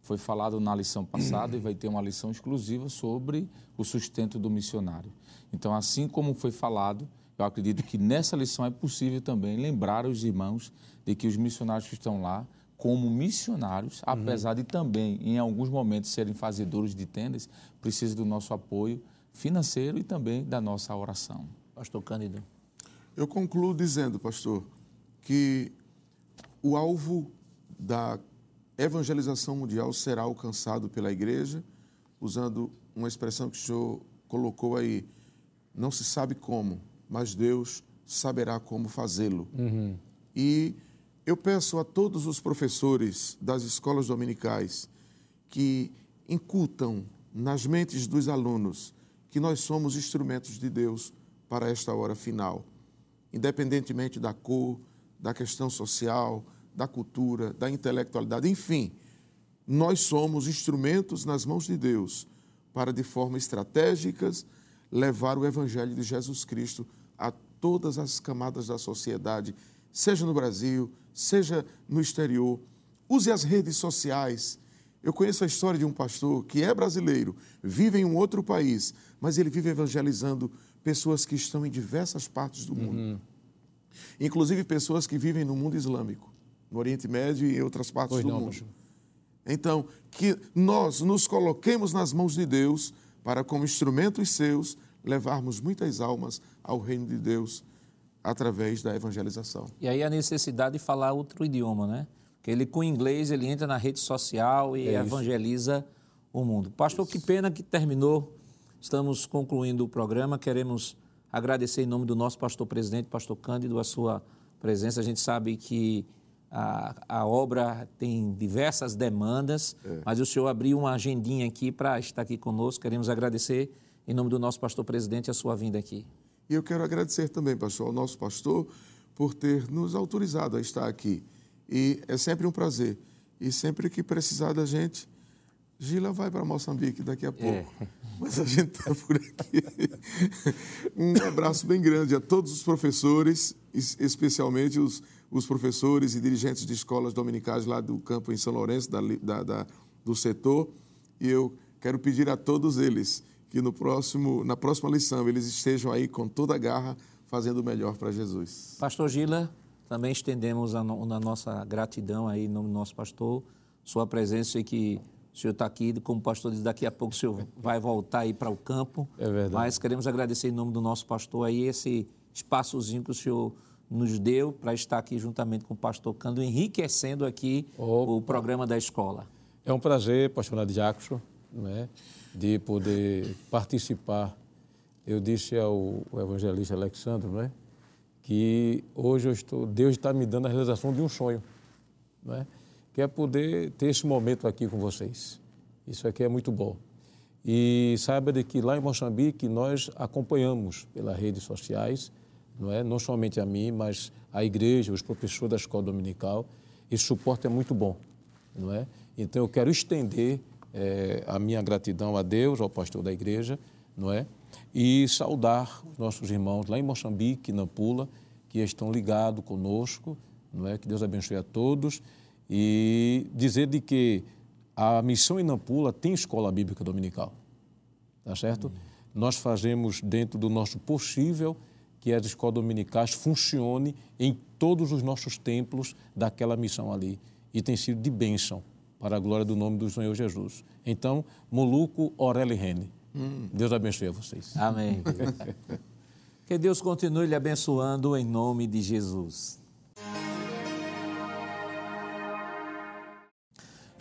Foi falado na lição passada e vai ter uma lição exclusiva sobre o sustento do missionário. Então, assim como foi falado, eu acredito que nessa lição é possível também lembrar os irmãos de que os missionários que estão lá, como missionários, uhum. apesar de também, em alguns momentos, serem fazedores de tendas, precisam do nosso apoio financeiro e também da nossa oração. Pastor Cândido. Eu concluo dizendo, pastor, que o alvo da evangelização mundial será alcançado pela igreja, usando uma expressão que o senhor colocou aí. Não se sabe como, mas Deus saberá como fazê-lo. Uhum. E eu peço a todos os professores das escolas dominicais que incutam nas mentes dos alunos que nós somos instrumentos de Deus para esta hora final, independentemente da cor, da questão social, da cultura, da intelectualidade, enfim, nós somos instrumentos nas mãos de Deus para, de forma estratégica, levar o Evangelho de Jesus Cristo a todas as camadas da sociedade, seja no Brasil, seja no exterior. Use as redes sociais. Eu conheço a história de um pastor que é brasileiro, vive em um outro país, mas ele vive evangelizando pessoas que estão em diversas partes do mundo. Uhum. Inclusive pessoas que vivem no mundo islâmico, no Oriente Médio e em outras partes pois do não, mundo. Pastor. Então, que nós nos coloquemos nas mãos de Deus para, como instrumentos seus, levarmos muitas almas ao reino de Deus através da evangelização. E aí a necessidade de falar outro idioma, né? Porque ele com inglês ele entra na rede social e é evangeliza o mundo. Pastor, que pena que terminou. Estamos concluindo o programa. Queremos agradecer em nome do nosso pastor presidente, pastor Cândido, a sua presença. A gente sabe que a, a obra tem diversas demandas, é. mas o senhor abriu uma agendinha aqui para estar aqui conosco. Queremos agradecer em nome do nosso pastor presidente a sua vinda aqui. E eu quero agradecer também, pastor, ao nosso pastor por ter nos autorizado a estar aqui. E é sempre um prazer. E sempre que precisar da gente, Gila vai para Moçambique daqui a pouco. É. [LAUGHS] Mas a gente está por aqui. [LAUGHS] um abraço bem grande a todos os professores, especialmente os os professores e dirigentes de escolas dominicais lá do campo em São Lourenço, da, da, da, do setor, e eu quero pedir a todos eles que no próximo, na próxima lição eles estejam aí com toda a garra fazendo o melhor para Jesus. Pastor Gila, também estendemos a, no, a nossa gratidão aí no nosso pastor, sua presença e que o senhor está aqui, como o pastor diz, daqui a pouco o senhor vai voltar aí para o campo. É verdade. Mas queremos agradecer em nome do nosso pastor aí esse espaçozinho que o senhor nos deu para estar aqui juntamente com o pastor Cando, enriquecendo aqui Opa. o programa da escola. É um prazer, pastor Nath Jackson, é, de poder participar. Eu disse ao, evangelista Alexandre não é, que hoje eu estou, Deus está me dando a realização de um sonho, não é, que é poder ter esse momento aqui com vocês. Isso aqui é muito bom. E saiba de que lá em Moçambique nós acompanhamos pelas redes sociais não é? Não somente a mim, mas a igreja, os professores da escola dominical. Esse suporte é muito bom, não é? Então eu quero estender é, a minha gratidão a Deus, ao pastor da igreja, não é? E saudar os nossos irmãos lá em Moçambique, na Pula, que estão ligados conosco, não é? Que Deus abençoe a todos e dizer de que a missão em Nampula tem escola bíblica dominical, tá certo? Hum. Nós fazemos dentro do nosso possível que as escolas dominicais funcione em todos os nossos templos daquela missão ali. E tem sido de bênção para a glória do nome do Senhor Jesus. Então, Moluco, Orelli Rene. Hum. Deus abençoe a vocês. Amém. [LAUGHS] que Deus continue lhe abençoando em nome de Jesus.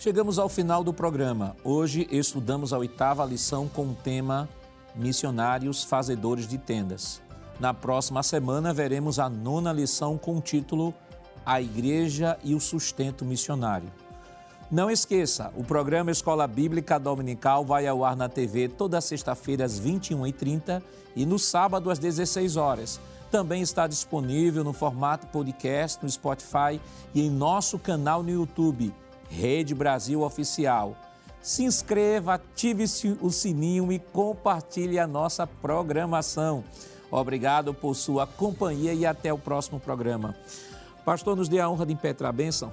Chegamos ao final do programa. Hoje estudamos a oitava lição com o tema Missionários Fazedores de Tendas. Na próxima semana veremos a nona lição com o título A Igreja e o Sustento Missionário. Não esqueça, o programa Escola Bíblica Dominical vai ao ar na TV toda sexta-feira às 21h30 e no sábado às 16 horas. Também está disponível no formato podcast no Spotify e em nosso canal no YouTube, Rede Brasil Oficial. Se inscreva, ative o sininho e compartilhe a nossa programação. Obrigado por sua companhia e até o próximo programa. Pastor, nos dê a honra de impetrar a bênção.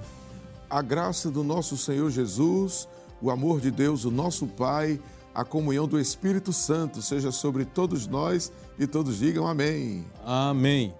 A graça do nosso Senhor Jesus, o amor de Deus, o nosso Pai, a comunhão do Espírito Santo seja sobre todos nós e todos digam amém. Amém.